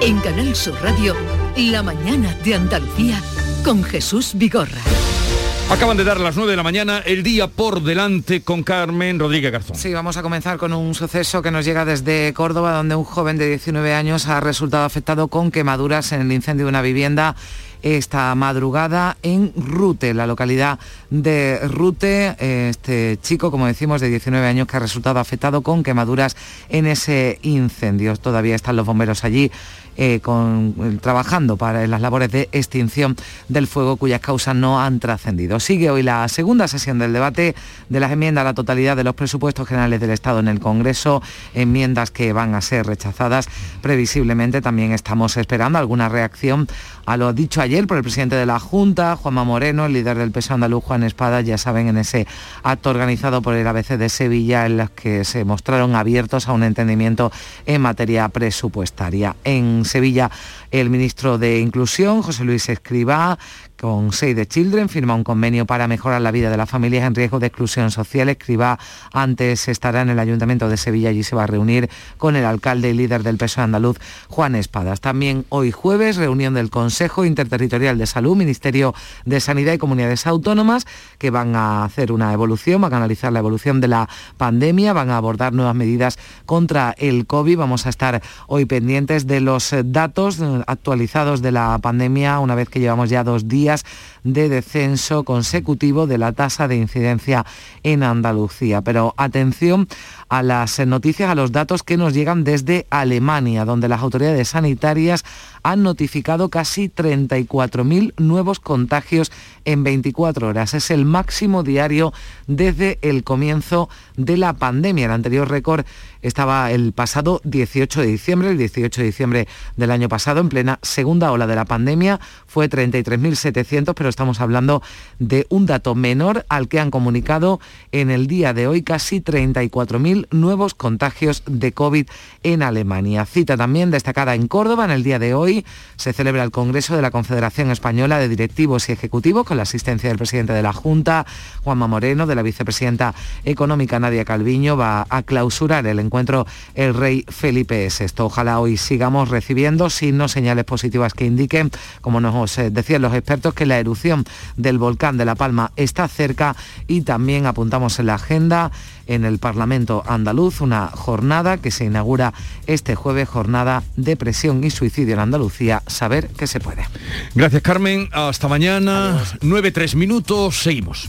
En Canal Sur Radio, La mañana de Andalucía con Jesús Vigorra. Acaban de dar las 9 de la mañana, el día por delante con Carmen Rodríguez Garzón. Sí, vamos a comenzar con un suceso que nos llega desde Córdoba, donde un joven de 19 años ha resultado afectado con quemaduras en el incendio de una vivienda esta madrugada en Rute, la localidad de Rute. Este chico, como decimos, de 19 años que ha resultado afectado con quemaduras en ese incendio. Todavía están los bomberos allí eh, con, trabajando para las labores de extinción del fuego cuyas causas no han trascendido. Sigue hoy la segunda sesión del debate de las enmiendas a la totalidad de los presupuestos generales del Estado en el Congreso, enmiendas que van a ser rechazadas previsiblemente. También estamos esperando alguna reacción a lo dicho ayer por el presidente de la Junta, Juanma Moreno, el líder del PSOE andaluz, Juan Espada, ya saben, en ese acto organizado por el ABC de Sevilla, en los que se mostraron abiertos a un entendimiento en materia presupuestaria. En Sevilla, el ministro de Inclusión, José Luis Escribá, con Save the Children firma un convenio para mejorar la vida de las familias en riesgo de exclusión social. Escriba antes estará en el Ayuntamiento de Sevilla y se va a reunir con el alcalde y líder del PSOE andaluz, Juan Espadas. También hoy jueves, reunión del Consejo Interterritorial de Salud, Ministerio de Sanidad y Comunidades Autónomas, que van a hacer una evolución, van a analizar la evolución de la pandemia, van a abordar nuevas medidas contra el COVID. Vamos a estar hoy pendientes de los datos actualizados de la pandemia una vez que llevamos ya dos días de descenso consecutivo de la tasa de incidencia en Andalucía. Pero atención a las noticias, a los datos que nos llegan desde Alemania, donde las autoridades sanitarias han notificado casi 34.000 nuevos contagios en 24 horas. Es el máximo diario desde el comienzo de la pandemia. El anterior récord estaba el pasado 18 de diciembre, el 18 de diciembre del año pasado, en plena segunda ola de la pandemia, fue 33.700, pero estamos hablando de un dato menor al que han comunicado en el día de hoy casi 34.000 nuevos contagios de COVID en Alemania. Cita también destacada en Córdoba en el día de hoy se celebra el Congreso de la Confederación Española de Directivos y Ejecutivos con la asistencia del presidente de la Junta, Juanma Moreno, de la vicepresidenta económica Nadia Calviño, va a clausurar el encuentro el rey Felipe VI. Ojalá hoy sigamos recibiendo signos, señales positivas que indiquen, como nos eh, decían los expertos, que la erupción del volcán de La Palma está cerca y también apuntamos en la agenda en el Parlamento andaluz, una jornada que se inaugura este jueves, jornada de presión y suicidio en Andalucía, saber que se puede. Gracias Carmen, hasta mañana, 9-3 minutos, seguimos.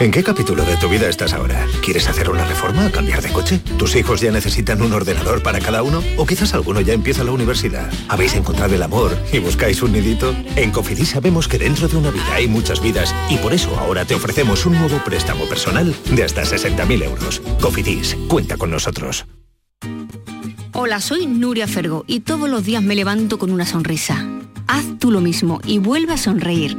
¿En qué capítulo de tu vida estás ahora? ¿Quieres hacer una reforma? ¿Cambiar de coche? ¿Tus hijos ya necesitan un ordenador para cada uno? ¿O quizás alguno ya empieza la universidad? ¿Habéis encontrado el amor y buscáis un nidito? En Cofidis sabemos que dentro de una vida hay muchas vidas y por eso ahora te ofrecemos un nuevo préstamo personal de hasta 60.000 euros. Cofidis, cuenta con nosotros. Hola, soy Nuria Fergo y todos los días me levanto con una sonrisa. Haz tú lo mismo y vuelve a sonreír.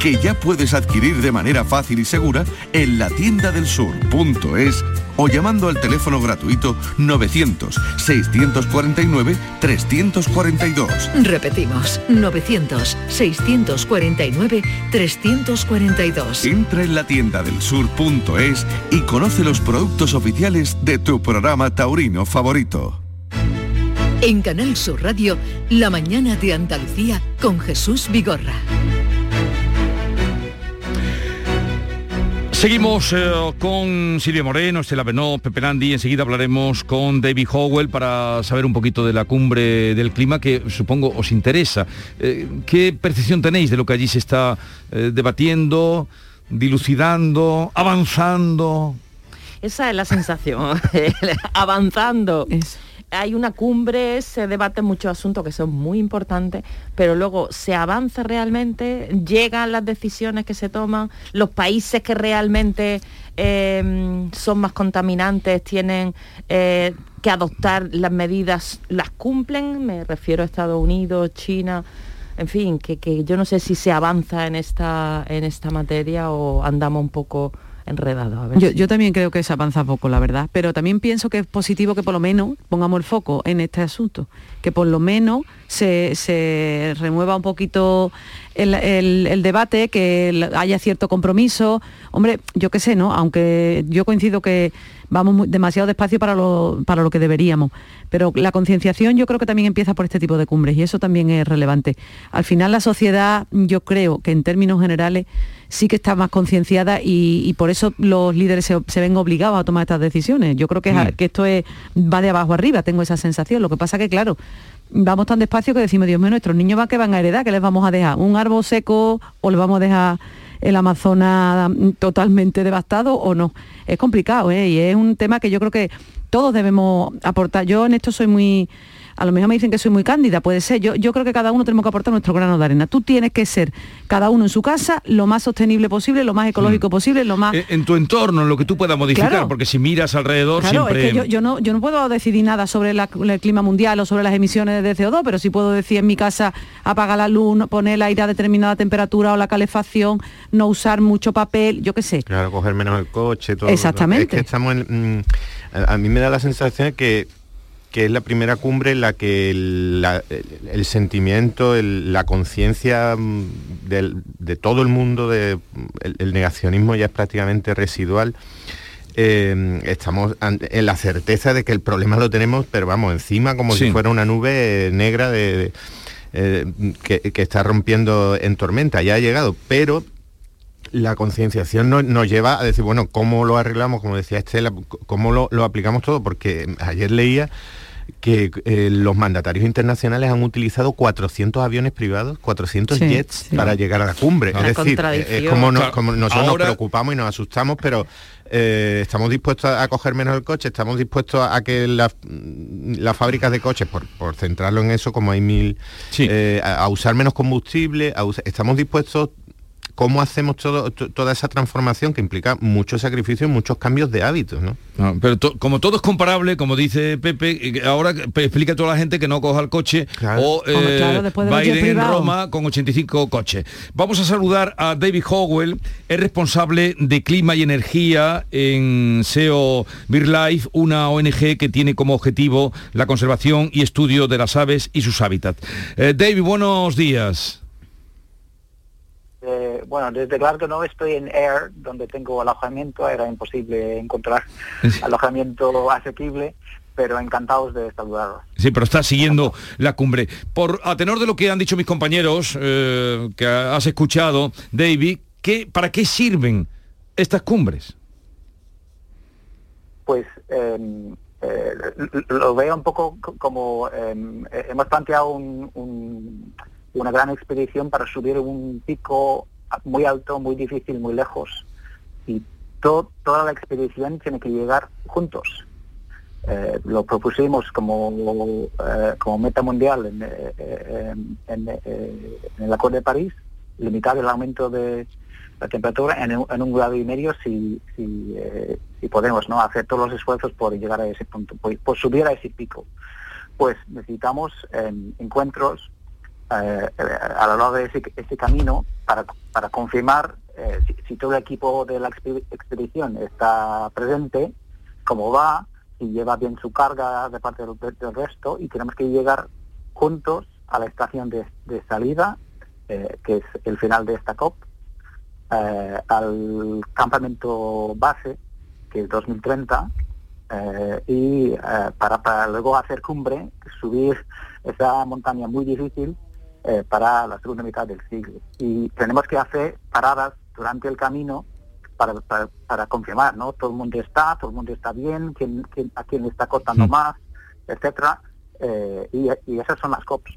que ya puedes adquirir de manera fácil y segura en la tienda del sur.es o llamando al teléfono gratuito 900-649-342. Repetimos, 900-649-342. Entra en la tienda del sur.es y conoce los productos oficiales de tu programa taurino favorito. En Canal Sur Radio, La mañana de Andalucía con Jesús Vigorra. Seguimos eh, con Silvia Moreno, Estela Benó, Pepe Landi. Enseguida hablaremos con David Howell para saber un poquito de la cumbre del clima que supongo os interesa. Eh, ¿Qué percepción tenéis de lo que allí se está eh, debatiendo, dilucidando, avanzando? Esa es la sensación, avanzando hay una cumbre, se debaten muchos asuntos que son muy importantes, pero luego se avanza realmente, llegan las decisiones que se toman, los países que realmente eh, son más contaminantes tienen eh, que adoptar las medidas, las cumplen, me refiero a Estados Unidos, China, en fin, que, que yo no sé si se avanza en esta, en esta materia o andamos un poco enredado. yo, también creo que se avanza poco, la verdad, pero también pienso que es positivo que por lo menos pongamos el foco en este asunto, que por lo menos se, remueva un poquito el, debate, que haya cierto compromiso. Hombre, yo qué sé, ¿no? Aunque yo coincido que vamos demasiado despacio para lo, para lo que deberíamos. Pero la concienciación yo creo que también empieza por este tipo de cumbres y eso también es relevante. Al final la sociedad, yo creo que en términos generales sí que está más concienciada y, por eso los líderes se, ven obligados a tomar estas decisiones. Yo creo que, mm. que esto es, va de abajo arriba, tengo esa sensación. Lo que pasa que, claro, vamos tan despacio que decimos, Dios mío, nuestros niños van que van a heredar, que les vamos a dejar? ¿Un árbol seco o les vamos a dejar el Amazonas totalmente devastado o no? Es complicado, ¿eh? Y es un tema que yo creo que todos debemos aportar. Yo en esto soy muy a lo mejor me dicen que soy muy cándida, puede ser. Yo, yo creo que cada uno tenemos que aportar nuestro grano de arena. Tú tienes que ser, cada uno en su casa, lo más sostenible posible, lo más ecológico mm. posible, lo más... Eh, en, tu entorno, en lo que tú puedas modificar, porque si miras alrededor siempre... yo, no, yo no puedo decidir nada sobre el clima mundial o sobre las emisiones de CO2, pero sí puedo decir en mi casa apaga la luz, poner el aire a determinada temperatura o la calefacción, no usar mucho papel, yo qué sé. Claro, coger menos el coche, todo. Exactamente. Es que estamos en, mm, a mí me da la sensación que que es la primera cumbre en la que el, sentimiento, la conciencia mm, de todo el mundo, de, el, negacionismo ya es prácticamente residual. Eh, estamos en la certeza de que el problema lo tenemos, pero vamos, encima como si fuera una nube negra de, eh, que, está rompiendo en tormenta. Ya ha llegado, pero la concienciación nos, lleva a decir, bueno, ¿cómo lo arreglamos? Como decía Estela, ¿cómo lo, lo aplicamos todo? Porque ayer leía que eh, los mandatarios internacionales han utilizado 400 aviones privados, 400 jets para llegar a la cumbre. es decir, es como, nosotros nos preocupamos y nos asustamos, pero eh, estamos dispuestos a, coger menos el coche, estamos dispuestos a, que las fábricas de coches, por, centrarlo en eso, como hay mil, eh, a, usar menos combustible, estamos dispuestos cómo hacemos toda esa transformación que implica muchos sacrificios, muchos cambios de hábitos, ¿no? pero como todo es comparable, como dice Pepe, ahora explica a toda la gente que no coja el coche o eh, va a ir en Roma con 85 coches. Vamos a saludar a David Howell, es responsable de clima y energía en SEO BirdLife, una ONG que tiene como objetivo la conservación y estudio de las aves y sus hábitats. Eh, David, buenos días. Eh, bueno, desde claro que no estoy en Air, donde tengo alojamiento, era imposible encontrar alojamiento asequible, pero encantados de saludarlos. Sí, pero está siguiendo la cumbre. Por a tenor de lo que han dicho mis compañeros eh, que has escuchado, David, ¿qué, ¿para qué sirven estas cumbres? Pues em, eh, lo veo un poco como em, hemos planteado un una gran expedición para subir un pico muy alto, muy difícil, muy lejos. Y toda la expedición tiene que llegar juntos. Eh, lo propusimos como, eh, como meta mundial en, eh, el Acuerdo de París, limitar el aumento de la temperatura en, un grado y medio si, si, podemos ¿no? hacer todos los esfuerzos por llegar a ese punto, por, subir a ese pico. Pues necesitamos encuentros eh, a lo largo de ese, camino para, para confirmar eh, si, todo el equipo de la expedición está presente, cómo va, si lleva bien su carga de parte del, resto y tenemos que llegar juntos a la estación de, salida, eh, que es el final de esta COP, al campamento base, que es 2030, y para, para luego hacer cumbre, subir esa montaña muy difícil eh, para la segunda mitad del siglo. Y tenemos que hacer paradas durante el camino para, confirmar, ¿no? Todo el mundo está, todo el mundo está bien, quién, a quién le está costando mm. más, etcétera. Eh, y, esas son las COPs,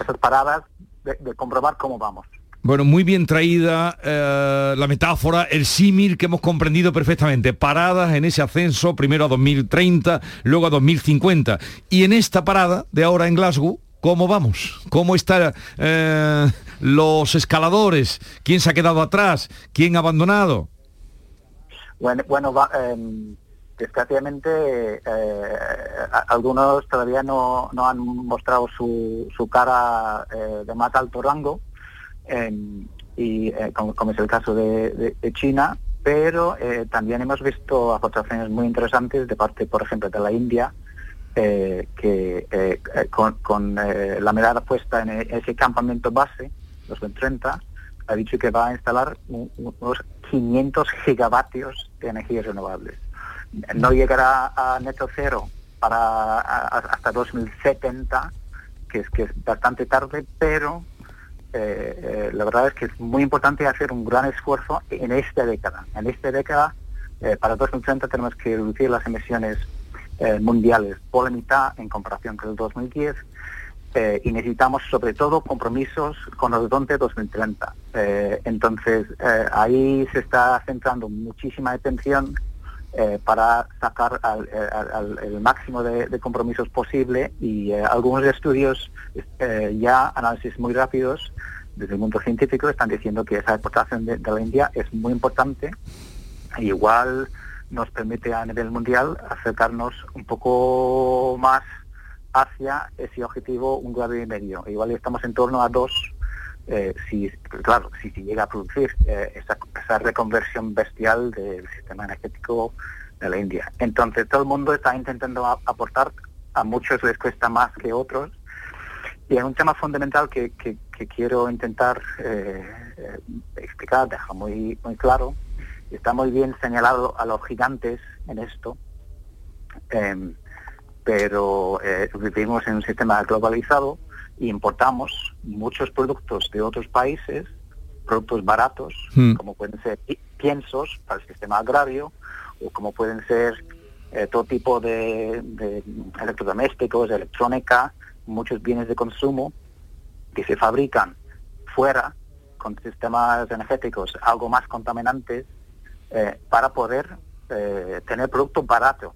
esas paradas de, comprobar cómo vamos. Bueno, muy bien traída eh, la metáfora, el símil que hemos comprendido perfectamente. Paradas en ese ascenso, primero a 2030, luego a 2050. Y en esta parada de ahora en Glasgow, ¿cómo vamos? ¿Cómo están eh, los escaladores? ¿Quién se ha quedado atrás? ¿Quién ha abandonado? Bueno, em, desgraciadamente eh, algunos todavía no, han mostrado su, cara eh, de más alto rango, em, y como, es el caso de, China, pero también hemos visto aportaciones muy interesantes de parte, por ejemplo, de la India, que con, la mirada puesta en ese campamento base, los 30, ha dicho que va a instalar unos 500 gigavatios de energías renovables no llegará a neto cero para hasta 2070, que es que es bastante tarde, pero eh, eh, la verdad es que es muy importante hacer un gran esfuerzo en esta década. En esta década, eh, para 2030 tenemos que reducir las emisiones mundiales por la mitad en comparación con el 2010 y necesitamos sobre todo compromisos con horizonte 2030. entonces, ahí se está centrando muchísima atención eh, para sacar eh, el máximo de, compromisos posible y eh, algunos estudios ya análisis muy rápidos desde el mundo científico están diciendo que esa exportación de, la India es muy importante igual nos permite a nivel mundial acercarnos un poco más hacia ese objetivo un grado y medio igual estamos en torno a dos eh, si, claro, si se llega a producir eh, esa, reconversión bestial del sistema energético de la India. Entonces todo el mundo está intentando aportar, a muchos les cuesta más que otros, y es un tema fundamental que, quiero intentar eh, explicar, dejar muy, muy claro. Está muy bien señalado a los gigantes en esto, em, pero vivimos en un sistema globalizado importamos muchos productos de otros países, productos baratos, hmm. como pueden ser piensos para el sistema agrario, o como pueden ser eh, todo tipo de, electrodomésticos, electrónica, muchos bienes de consumo que se fabrican fuera con sistemas energéticos algo más contaminantes eh, para poder eh, tener producto barato.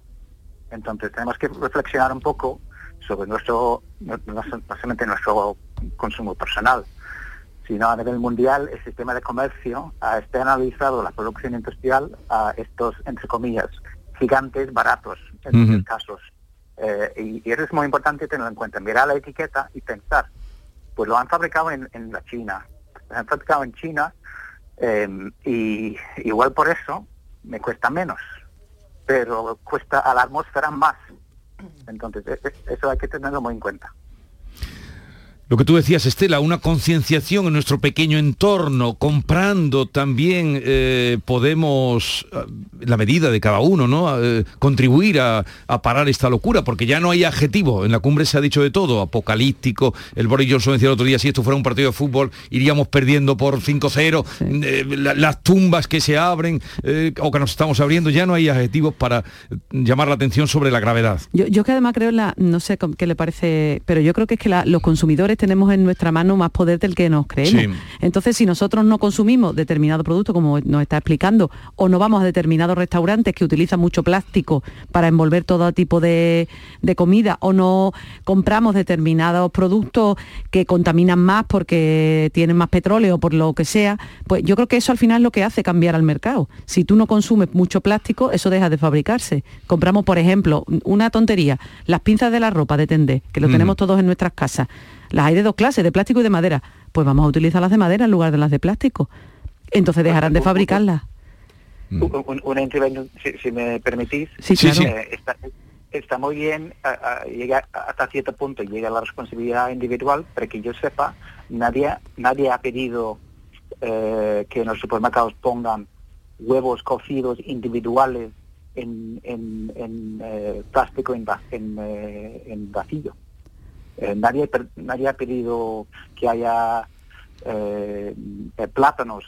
Entonces tenemos que reflexionar un poco sobre nuestro, no, solamente nuestro consumo personal, sino a nivel mundial el sistema de comercio ha externalizado la producción industrial a estos, entre comillas, gigantes baratos en muchos casos. Eh, y, eso es muy importante tenerlo en cuenta, mirar la etiqueta y pensar, pues lo han fabricado en, la China, lo han fabricado en China em, y igual por eso me cuesta menos, pero cuesta a la atmósfera más entonces, e, e, eso hay que tenerlo muy en cuenta. Lo que tú decías, Estela, una concienciación en nuestro pequeño entorno, comprando también eh, podemos, eh, la medida de cada uno, ¿no? Eh, contribuir a, parar esta locura, porque ya no hay adjetivo. En la cumbre se ha dicho de todo, apocalíptico. El Boris Johnson decía el otro día, si esto fuera un partido de fútbol, iríamos perdiendo por 5-0. las tumbas que se abren o que nos estamos abriendo, ya no hay adjetivos para llamar la atención sobre la gravedad. Yo, que además creo, la, no sé qué le parece, pero yo creo que es que los consumidores tenemos en nuestra mano más poder del que nos creemos. Entonces, si nosotros no consumimos determinado producto, como nos está explicando, o no vamos a determinados restaurantes que utilizan mucho plástico para envolver todo tipo de, comida, o no compramos determinados productos que contaminan más porque tienen más petróleo, por lo que sea, pues yo creo que eso al final es lo que hace cambiar al mercado. Si tú no consumes mucho plástico, eso deja de fabricarse. Compramos, por ejemplo, una tontería, las pinzas de la ropa de tender, que lo tenemos todos en nuestras casas. Las hay de dos clases, de plástico y de madera. Pues vamos a utilizar las de madera en lugar de las de plástico. Entonces dejarán de fabricarlas. Una intervención, si, me permitís. Sí, eh, está, muy bien, llega hasta cierto punto llega la responsabilidad individual, pero que yo sepa, nadie, nadie ha pedido eh, que en los supermercados pongan huevos cocidos individuales en, en, eh, plástico en, en, en vacío. Eh, nadie, nadie ha pedido que haya eh, plátanos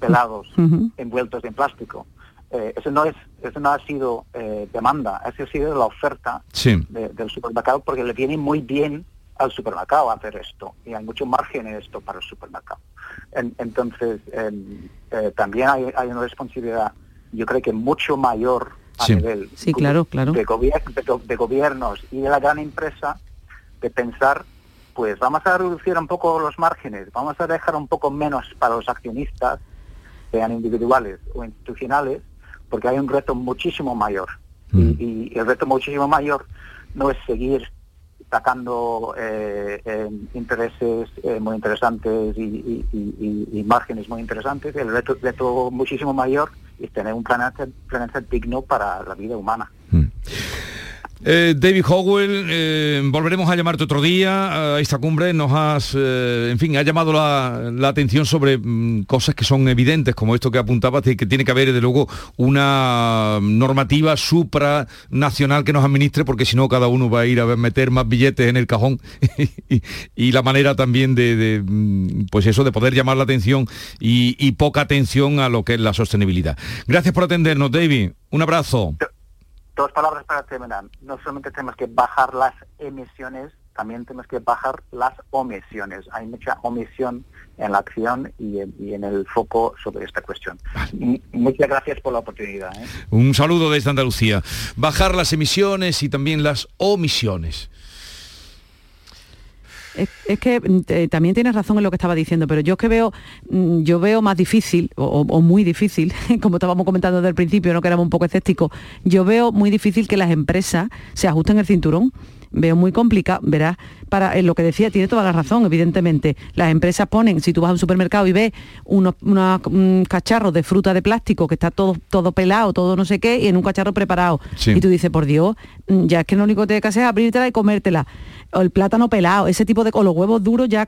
pelados envueltos en plástico. Eh, eso no es eso no ha sido eh, demanda, eso ha sido la oferta del supermercado porque le viene muy bien al supermercado hacer esto y hay mucho margen en esto para el supermercado. entonces, eh, también hay, una responsabilidad, yo creo que mucho mayor a nivel claro, claro. De, de, gobiernos y de la gran empresa de pensar, pues vamos a reducir un poco los márgenes, vamos a dejar un poco menos para los accionistas, sean individuales o institucionales, porque hay un reto muchísimo mayor. Y, mm. y, el reto muchísimo mayor no es seguir sacando eh, intereses eh, muy interesantes y, márgenes muy interesantes, el reto, reto muchísimo mayor es tener un planeta, planeta digno para la vida humana. Mm. Eh, David Howell, eh, volveremos a llamarte otro día a esta cumbre. Nos has, eh, en fin, ha llamado la, atención sobre mm, cosas que son evidentes, como esto que apuntabas, que tiene que haber, desde luego, una normativa supranacional que nos administre, porque si no, cada uno va a ir a meter más billetes en el cajón. y, la manera también de, mm, pues eso, de poder llamar la atención y poca atención a lo que es la sostenibilidad. Gracias por atendernos, David. Un abrazo dos palabras para terminar. No solamente tenemos que bajar las emisiones, también tenemos que bajar las omisiones. Hay mucha omisión en la acción y en, el foco sobre esta cuestión. Muchas gracias por la oportunidad. ¿eh? Un saludo desde Andalucía. Bajar las emisiones y también las omisiones. Es, que mm, también tienes razón en lo que estaba diciendo, pero yo que veo, mm, yo veo más difícil, o, muy difícil, como estábamos comentando desde el principio, no que éramos un poco escépticos, yo veo muy difícil que las empresas se ajusten el cinturón veo muy complicado, verás, para lo que decía, tiene toda la razón, evidentemente. Las empresas ponen, si tú vas a un supermercado y ves unos, cacharros de fruta de plástico que está todo, todo pelado, todo no sé qué, y en un cacharro preparado. Y tú dices, por Dios, mm, ya es que lo único que tienes que hacer es abrírtela y comértela o el plátano pelado, ese tipo de o los huevos duros ya, eh,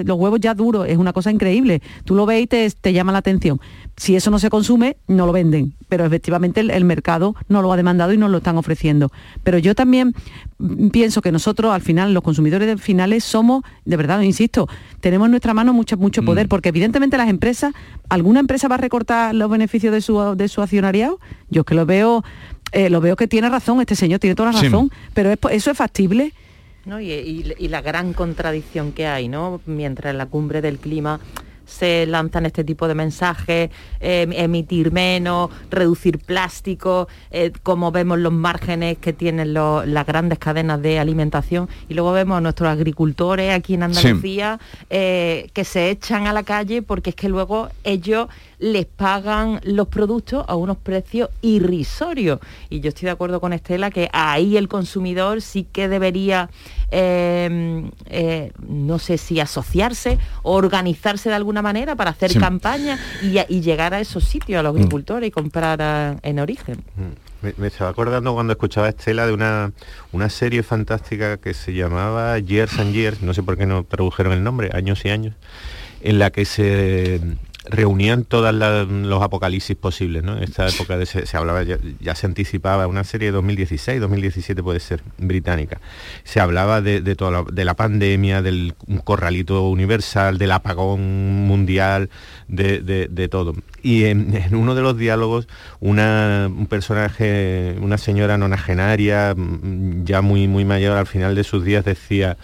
eh, los huevos ya duros, es una cosa increíble. Tú lo ves y te, llama la atención. Si eso no se consume, no lo venden. Pero efectivamente el, mercado no lo ha demandado y no lo están ofreciendo. Pero yo también pienso que nosotros, al final, los consumidores finales somos, de verdad, insisto, tenemos en nuestra mano mucho, mucho poder, mm. porque evidentemente las empresas, ¿alguna empresa va a recortar los beneficios de su, de su accionariado? Yo es que lo veo, eh, lo veo que tiene razón, este señor tiene toda la razón, pero eso es factible. Y, la gran contradicción que hay, ¿no? Mientras la cumbre del clima se lanzan este tipo de mensajes, em, emitir menos, reducir plástico, eh, como vemos los márgenes que tienen las grandes cadenas de alimentación y luego vemos a nuestros agricultores aquí en Andalucía eh, que se echan a la calle porque es que luego ellos les pagan los productos a unos precios irrisorios. Y yo estoy de acuerdo con Estela que ahí el consumidor sí que debería, em, eh, no sé si asociarse o organizarse de alguna manera para hacer campaña y, llegar a esos sitios, a los mm. agricultores y comprar en origen. Mm. Me, estaba acordando cuando escuchaba a Estela de una, una serie fantástica que se llamaba Years and Years, no sé por qué no tradujeron el nombre, años y años, en la que se reunían todos los apocalipsis posibles, ¿no? En esta época de se, hablaba, ya, se anticipaba una serie de 2016, 2017 puede ser, británica. Se hablaba de, de, toda la, de la pandemia, del corralito universal, del apagón mundial, de, todo. Y en, uno de los diálogos, una, un personaje, una señora nonagenaria, ya muy, muy mayor al final de sus días, decía,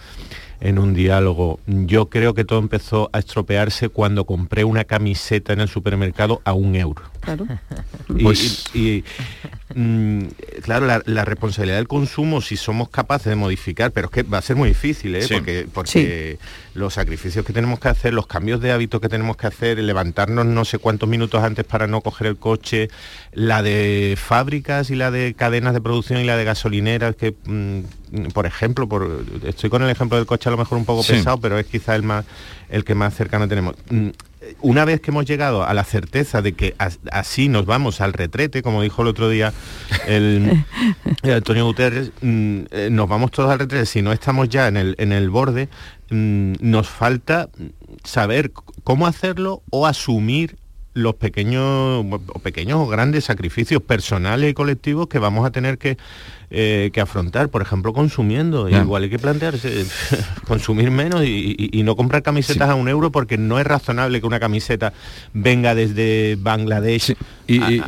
en un diálogo. Yo creo que todo empezó a estropearse cuando compré una camiseta en el supermercado a un euro. Claro. Y, pues mm, claro, la, responsabilidad del consumo, si somos capaces de modificar, pero es que va a ser muy difícil, ¿eh? porque, porque los sacrificios que tenemos que hacer, los cambios de hábito que tenemos que hacer, levantarnos no sé cuántos minutos antes para no coger el coche, la de fábricas y la de cadenas de producción y la de gasolineras, que, mm, por ejemplo, por, estoy con el ejemplo del coche a lo mejor un poco pesado, pero es quizá el, más, el que más cercano tenemos. Mm, una vez que hemos llegado a la certeza de que así nos vamos al retrete, como dijo el otro día el, Antonio Guterres, mm, eh, nos vamos todos al retrete, si no estamos ya en el, en el borde, mm, nos falta saber cómo hacerlo o asumir los pequeños o pequeños o grandes sacrificios personales y colectivos que vamos a tener que, eh, afrontar, por ejemplo, consumiendo. Igual hay que plantearse consumir menos y, no comprar camisetas a un euro porque no es razonable que una camiseta venga desde Bangladesh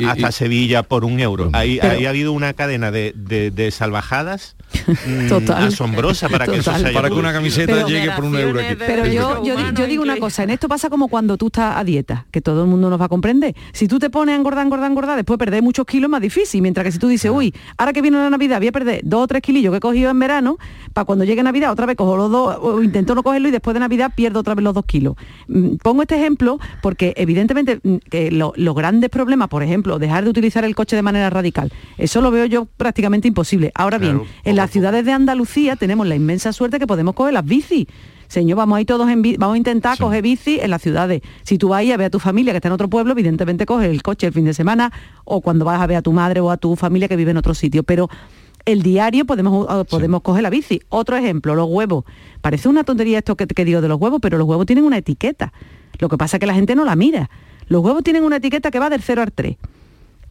hasta Sevilla por un euro. Ahí, ha habido una cadena de salvajadas Mm, asombrosa para que para que una camiseta llegue por un euro pero yo, yo, digo una cosa en esto pasa como cuando tú estás a dieta que todo el mundo nos va a comprender. Si tú te pones a engordar engordar engordar después perder muchos kilos es más difícil mientras que si tú dices uy ahora que viene la navidad voy a perder dos o tres kilillos que he cogido en verano para cuando llegue navidad otra vez cojo los dos o intento no cogerlo y después de navidad pierdo otra vez los dos kilos. Mm, pongo este ejemplo porque evidentemente mm, que los grandes problemas por ejemplo dejar de utilizar el coche de manera radical eso lo veo yo prácticamente imposible. Ahora bien en las ciudades de Andalucía tenemos la inmensa suerte que podemos coger las bicis. Señor, vamos a ir todos en vamos a intentar coger bici en las ciudades. Si tú vas a ver a tu familia que está en otro pueblo, evidentemente coges el coche el fin de semana o cuando vas a ver a tu madre o a tu familia que vive en otro sitio. Pero el diario podemos, podemos coger la bici. Otro ejemplo, los huevos. Parece una tontería esto que, que digo de los huevos, pero los huevos tienen una etiqueta. Lo que pasa es que la gente no la mira. Los huevos tienen una etiqueta que va del 0 al 3.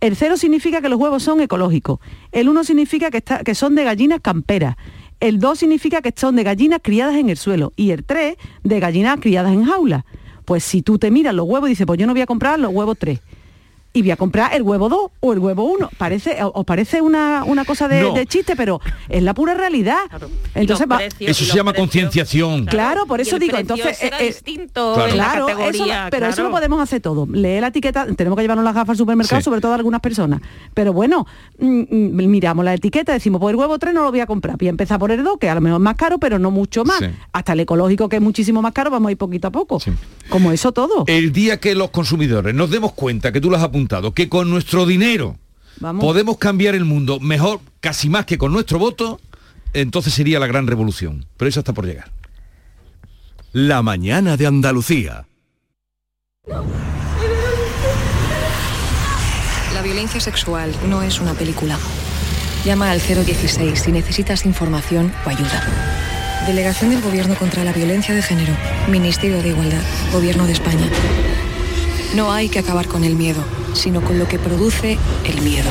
El cero significa que los huevos son ecológicos. El 1 significa que, que son de gallinas camperas. El 2 significa que son de gallinas criadas en el suelo. Y el 3 de gallinas criadas en jaula. Pues si tú te miras los huevos y dices, pues yo no voy a comprar los huevos 3 y voy a comprar el huevo 2 o el huevo 1. Parece, os parece una, una cosa de, chiste, pero es la pura realidad. Entonces eso se llama concienciación. Claro, por eso digo, entonces es eh, distinto claro, pero eso lo podemos hacer todo. Lee la etiqueta, tenemos que llevarnos las gafas al supermercado, sobre todo algunas personas. Pero bueno, mm, mm, miramos la etiqueta, decimos, pues el huevo 3 no lo voy a comprar. Voy a empezar por el 2, que a lo mejor es más caro, pero no mucho más. Hasta el ecológico, que es muchísimo más caro, vamos a ir poquito a poco. Como eso todo. El día que los consumidores nos demos cuenta que tú las has apuntado que con nuestro dinero podemos cambiar el mundo mejor, casi más que con nuestro voto, entonces sería la gran revolución. Pero eso está por llegar. La mañana de Andalucía. La violencia sexual no es una película. Llama al 016 si necesitas información o ayuda. Delegación del Gobierno contra la Violencia de Género. Ministerio de Igualdad. Gobierno de España. No hay que acabar con el miedo, sino con lo que produce el miedo.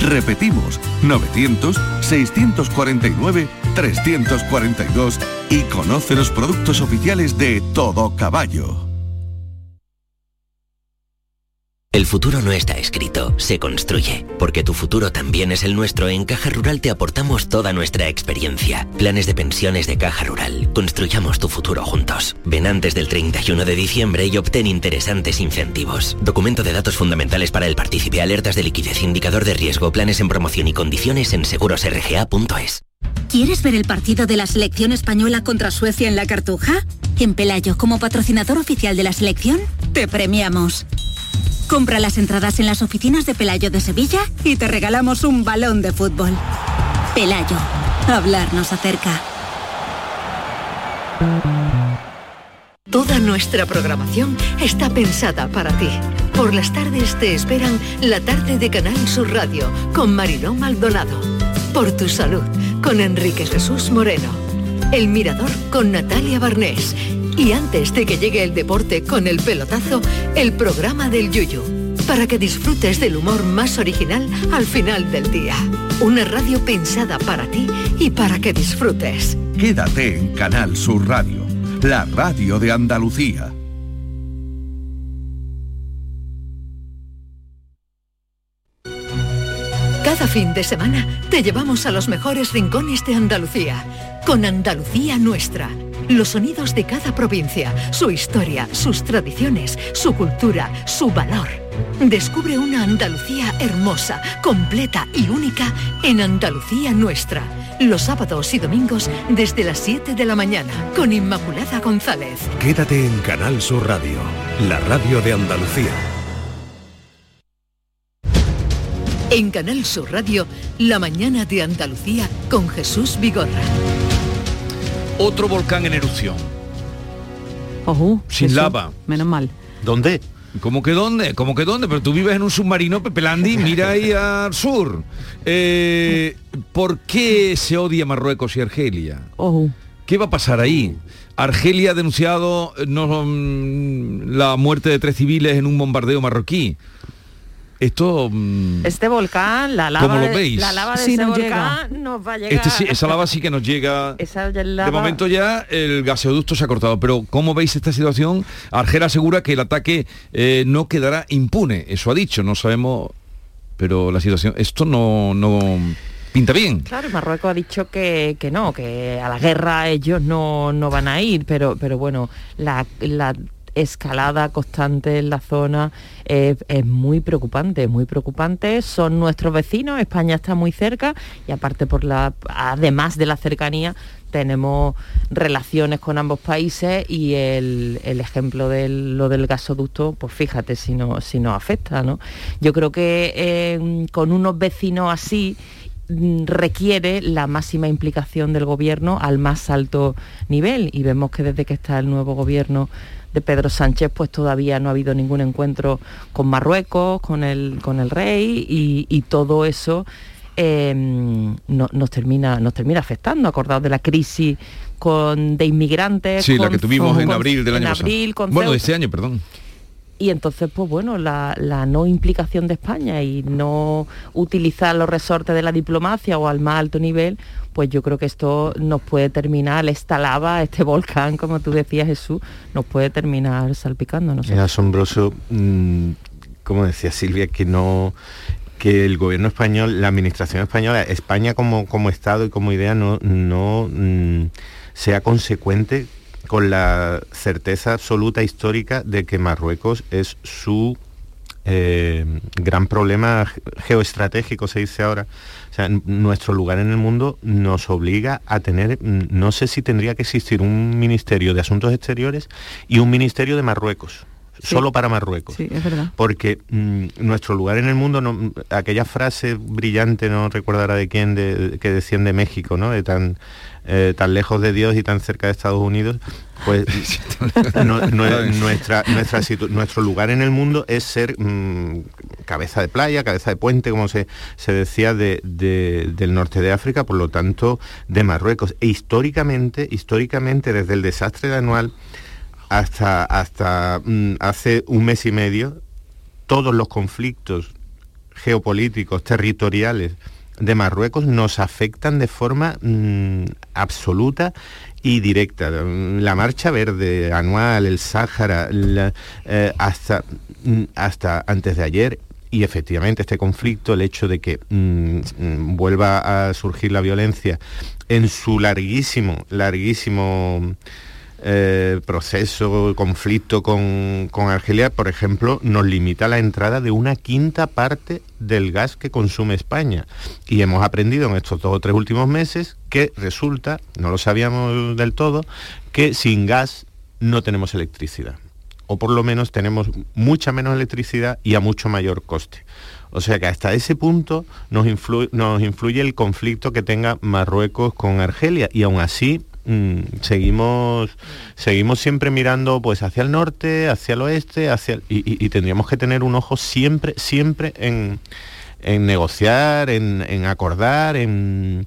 Repetimos, 900-649-342 y conoce los productos oficiales de Todo Caballo. El futuro no está escrito, se construye. Porque tu futuro también es el nuestro, en Caja Rural te aportamos toda nuestra experiencia. Planes de pensiones de Caja Rural. Construyamos tu futuro juntos. Ven antes del 31 de diciembre y obtén interesantes incentivos. Documento de datos fundamentales para el partícipe, alertas de liquidez, indicador de riesgo, planes en promoción y condiciones en segurosrga.es. ¿Quieres ver el partido de la selección española contra Suecia en la Cartuja? En Pelayo, como patrocinador oficial de la selección, te premiamos. Compra las entradas en las oficinas de Pelayo de Sevilla y te regalamos un balón de fútbol. Pelayo, hablarnos acerca. Toda nuestra programación está pensada para ti. Por las tardes te esperan la tarde de Canal Sur Radio con Mariló Maldonado. Por tu salud con Enrique Jesús Moreno. El Mirador con Natalia Barnés y antes de que llegue el deporte con el pelotazo, el programa del Yuyu. Para que disfrutes del humor más original al final del día. Una radio pensada para ti y para que disfrutes. Quédate en Canal Sur Radio, la radio de Andalucía. Cada fin de semana te llevamos a los mejores rincones de Andalucía, con Andalucía Nuestra los sonidos de cada provincia, su historia, sus tradiciones, su cultura, su valor. Descubre una Andalucía hermosa, completa y única en Andalucía Nuestra. Los sábados y domingos desde las 7 de la mañana con Inmaculada González. Quédate en Canal Sur Radio, la radio de Andalucía. En Canal Sur Radio, La mañana de Andalucía con Jesús Vigorra. Otro volcán en erupción. Ojo, Sin lava. Menos mal. ¿Dónde? ¿Cómo que dónde? ¿Cómo que dónde? Pero tú vives en un submarino, Pepe Landi, mira ahí al sur. Eh, ¿Por qué se odia Marruecos y Argelia? Ojo. ¿Qué va a pasar ahí? Argelia ha denunciado eh, no, mm, la muerte de tres civiles en un bombardeo marroquí. Esto... mm, Este volcán, la lava, ¿Cómo lo de- veis? la lava de Sí, ese nos volcán nos va a llegar. este sí- esa lava sí que nos llega... Esa De lava- momento ya el gaseoducto se ha cortado, pero ¿cómo veis esta situación? Argel asegura que el ataque eh, no quedará impune, eso ha dicho, no sabemos, pero la situación, esto no, no pinta bien. Claro, Marruecos ha dicho que, que no, que a la guerra ellos no, no van a ir, pero, pero bueno, la, la escalada constante en la zona es, muy preocupante, muy preocupante. Son nuestros vecinos, España está muy cerca y aparte por la, además de la cercanía, tenemos relaciones con ambos países y el, el ejemplo de lo del gasoducto, pues fíjate si, no, si nos afecta, ¿no? Yo creo que eh, con unos vecinos así mm, requiere la máxima implicación del gobierno al más alto nivel y vemos que desde que está el nuevo gobierno de Pedro Sánchez pues todavía no ha habido ningún encuentro con Marruecos, con el, con el rey y, y todo eso eh, no- nos, termina, nos termina afectando, acordados de la crisis con, de inmigrantes. Sí, la con- que tuvimos con- en abril del año pasado. abril, Bueno, de este año, perdón. Y entonces, pues bueno, la, la no implicación de España y no utilizar los resortes de la diplomacia o al más alto nivel, pues yo creo que esto nos puede terminar, esta lava, este volcán, como tú decías Jesús, nos puede terminar salpicando. No sé. Es asombroso, mm, como decía Silvia, que no que el gobierno español, la administración española, España como, como Estado y como idea no, no mm, sea consecuente con la certeza absoluta histórica de que Marruecos es su eh, gran problema ge- geoestratégico, se dice ahora. O sea, nuestro lugar en el mundo nos obliga a tener, no sé si tendría que existir un Ministerio de Asuntos Exteriores y un Ministerio de Marruecos, solo para Marruecos. Sí, es verdad. Porque mm, nuestro lugar en el mundo, no- aquella frase brillante, no recordará de quién, de- que decían de México, ¿no? De tan, eh, tan lejos de Dios y tan cerca de Estados Unidos, pues no- no- nuestra, nuestra situ- nuestro lugar en el mundo es ser mm, cabeza de playa, cabeza de puente, como se, se decía, de- de- del norte de África, por lo tanto, de Marruecos. E históricamente, históricamente, desde el desastre de anual hasta, hasta mm, hace un mes y medio, todos los conflictos geopolíticos, territoriales de Marruecos nos afectan de forma mm, absoluta y directa. Mm, La marcha verde anual, el Sáhara, eh, hasta, hasta antes de ayer. Y efectivamente este conflicto, el hecho de que vuelva a surgir la violencia en su larguísimo, larguísimo eh, proceso, conflicto con, con Argelia, por ejemplo, nos limita la entrada de una quinta parte del gas que consume España. Y hemos aprendido en estos dos o tres últimos meses que resulta, no lo sabíamos del todo, que sin gas no tenemos electricidad. O por lo menos tenemos mucha menos electricidad y a mucho mayor coste. O sea que hasta ese punto nos, influ- nos influye el conflicto que tenga Marruecos con Argelia y aún así mm, seguimos seguimos siempre mirando pues hacia el norte, hacia el oeste, hacia el- y, y- tendríamos que tener un ojo siempre siempre en, en negociar, en acordar, en,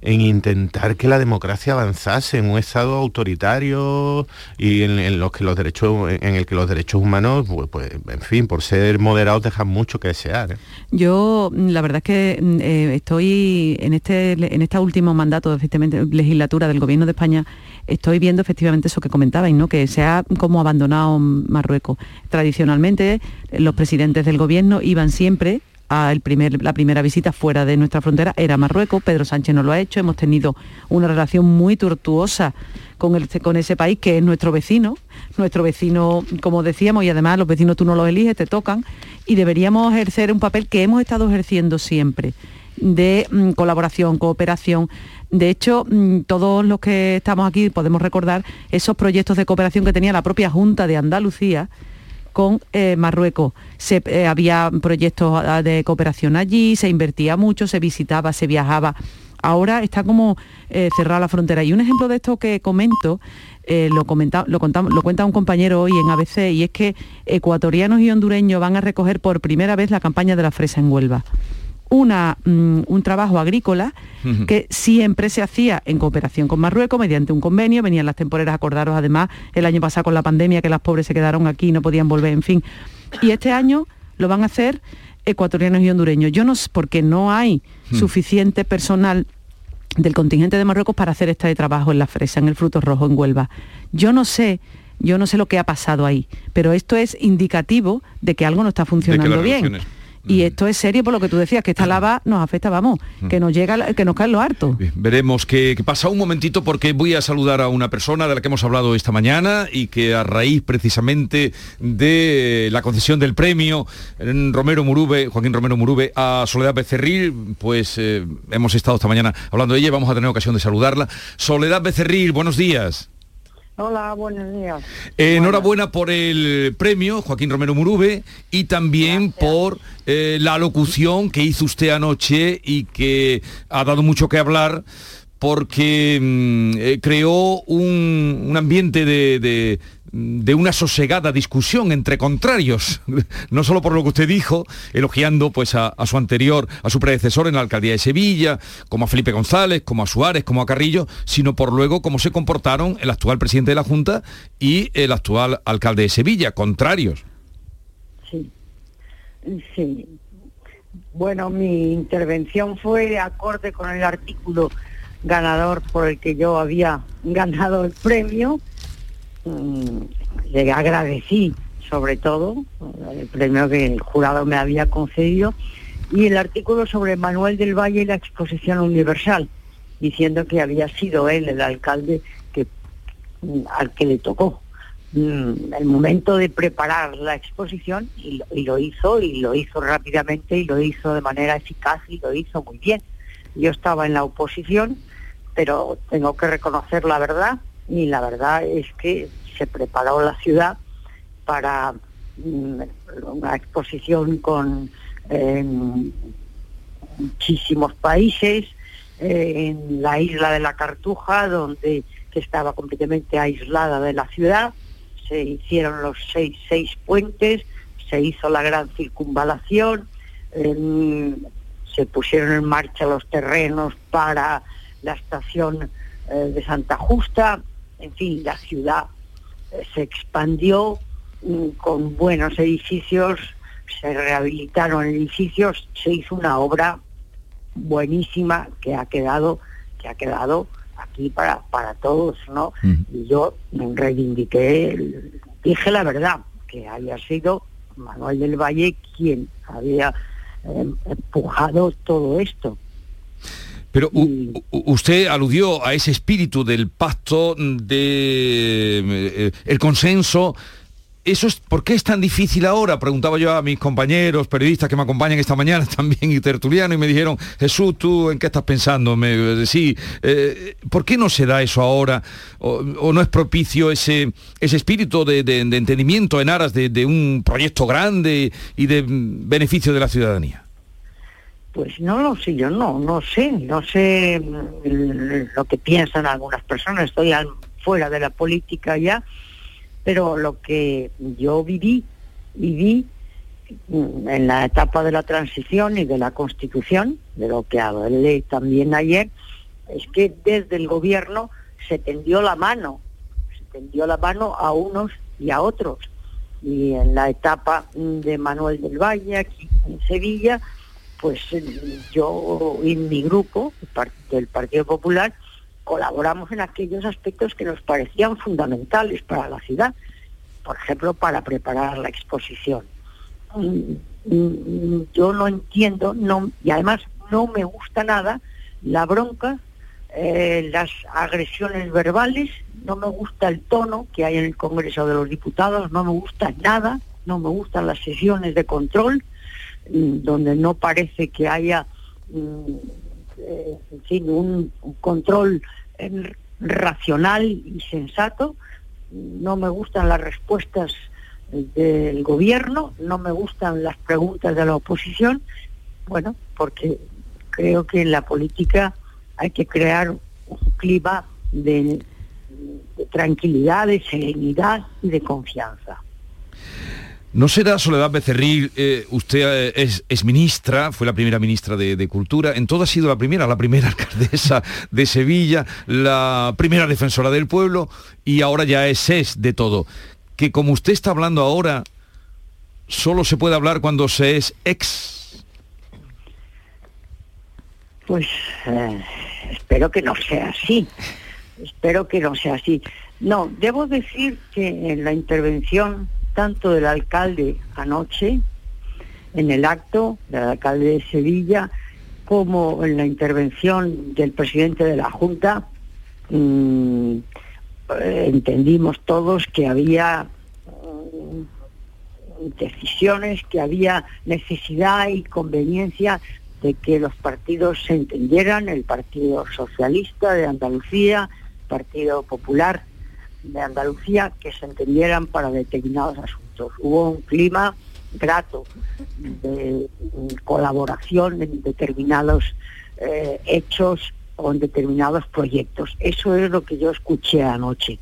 en intentar que la democracia avanzase en un estado autoritario y en, los que los derechos en, el que los derechos humanos pues, pues, en fin por ser moderados dejan mucho que desear ¿eh? Yo, mm, la verdad es que mm, eh, estoy en este en este último mandato, efectivamente, legislatura del Gobierno de España, estoy viendo efectivamente eso que comentabais, ¿no? Que se ha como abandonado Marruecos. Tradicionalmente, los presidentes del Gobierno iban siempre a el primer, la primera visita fuera de nuestra frontera era Marruecos, Pedro Sánchez no lo ha hecho, hemos tenido una relación muy tortuosa con, el, con ese país que es nuestro vecino, nuestro vecino, como decíamos, y además los vecinos tú no los eliges, te tocan, y deberíamos ejercer un papel que hemos estado ejerciendo siempre de mm, colaboración, cooperación. De hecho, mm, todos los que estamos aquí podemos recordar esos proyectos de cooperación que tenía la propia Junta de Andalucía con eh, Marruecos. Se, eh, había proyectos ah, de cooperación allí, se invertía mucho, se visitaba, se viajaba. Ahora está como eh, cerrada la frontera. Y un ejemplo de esto que comento lo, comenta, lo, lo, cuenta un compañero hoy en ABC y es que ecuatorianos y hondureños van a recoger por primera vez la campaña de la fresa en Huelva una, mm, un trabajo agrícola que siempre se hacía en cooperación con Marruecos mediante un convenio, venían las temporeras, acordaros además el año pasado con la pandemia que las pobres se quedaron aquí, no podían volver, en fin. Y este año lo van a hacer ecuatorianos y hondureños. Yo no sé, porque no hay suficiente personal del contingente de Marruecos para hacer este trabajo en la fresa, en el fruto rojo, en Huelva. Yo no sé yo no sé lo que ha pasado ahí, pero esto es indicativo de que algo no está funcionando bien. Y esto es serio por lo que tú decías, que esta lava nos afecta, vamos, que nos llega, que nos cae lo harto. veremos qué pasa un momentito porque voy a saludar a una persona de la que hemos hablado esta mañana y que a raíz precisamente de la concesión del premio Romero Murube, Joaquín Romero Murube a Soledad Becerril, pues eh, hemos estado esta mañana hablando de ella, vamos a tener ocasión de saludarla. Soledad Becerril, buenos días. Hola, buenos días. enhorabuena por el premio, Joaquín Romero Murube, y también por eh, la locución que hizo usted anoche y que ha dado mucho que hablar porque mm, eh, creó un, ambiente de, de una sosegada discusión entre contrarios, no solo por lo que usted dijo, elogiando pues a, su anterior, a su predecesor en la alcaldía de Sevilla, como a Felipe González, como a Suárez, como a Carrillo, sino por luego cómo se comportaron el actual presidente de la Junta y el actual alcalde de Sevilla, contrarios. Sí, sí. Bueno, mi intervención fue acorde con el artículo ganador por el que yo había ganado el premio Mm, le agradecí sobre todo el premio que el jurado me había concedido y el artículo sobre Manuel del Valle y la exposición universal, diciendo que había sido él el alcalde que, mm, al que le tocó mm, el momento de preparar la exposición y, lo hizo y lo hizo rápidamente y lo hizo de manera eficaz y lo hizo muy bien. Yo estaba en la oposición, pero tengo que reconocer la verdad y la verdad es que se preparó la ciudad para mm, una exposición con em, muchísimos países, eh, en la isla de la Cartuja, donde que estaba completamente aislada de la ciudad, se hicieron los seis, seis puentes, se hizo la gran circunvalación, em, se pusieron en marcha los terrenos para la estación eh, de Santa Justa, en fin, la ciudad eh, se expandió mm, con buenos edificios, se rehabilitaron edificios, se hizo una obra buenísima que ha quedado, que ha quedado aquí para, para todos, ¿no? Y yo reivindiqué, dije la verdad, que había sido Manuel del Valle quien había eh, empujado todo esto. Pero usted aludió a ese espíritu del pacto, de eh, el consenso. ¿Eso es, ¿Por qué es tan difícil ahora? Preguntaba yo a mis compañeros periodistas que me acompañan esta mañana también y tertuliano y me dijeron, Jesús, ¿tú en qué estás pensando? Me, sí, eh, ¿por qué no se da eso ahora? ¿O, no es propicio ese, ese espíritu de, entendimiento en aras de un proyecto grande y de beneficio de la ciudadanía? Pues no lo sé, yo no, no sé, no sé mm, lo que piensan algunas personas, estoy fuera de la política ya, pero lo que yo viví, viví mm, en la etapa de la transición y de la constitución, de lo que hablé también ayer, es que desde el gobierno se tendió la mano, se tendió la mano a unos y a otros. Y en la etapa de Manuel del Valle, aquí en Sevilla, pues yo y mi grupo, del Partido Popular, colaboramos en aquellos aspectos que nos parecían fundamentales para la ciudad, por ejemplo, para preparar la exposición. Mm, mm, yo no entiendo, no, y además no me gusta nada la bronca, eh, las agresiones verbales, no me gusta el tono que hay en el Congreso de los Diputados, no me gusta nada, no me gustan las sesiones de control, donde no parece que haya mm, eh, un, control racional y sensato. No me gustan las respuestas del gobierno, no me gustan las preguntas de la oposición, bueno, porque creo que en la política hay que crear un clima de, tranquilidad, de serenidad y de confianza. ¿No será Soledad Becerril, eh, usted eh, es, ministra, fue la primera ministra de, Cultura, en todo ha sido la primera, la primera alcaldesa de Sevilla, la primera defensora del pueblo y ahora ya es es de todo? Que como usted está hablando ahora, solo se puede hablar cuando se es ex. Pues eh, espero que no sea así, espero que no sea así. No, debo decir que en la intervención tanto del alcalde anoche, en el acto del alcalde de Sevilla, como en la intervención del presidente de la Junta, mm, entendimos todos que había mm, decisiones, que había necesidad y conveniencia de que los partidos se entendieran, el Partido Socialista de Andalucía, Partido Popular de Andalucía que se entendieran para determinados asuntos. Hubo un clima grato de colaboración en determinados eh, hechos o en determinados proyectos. Eso es lo que yo escuché anoche.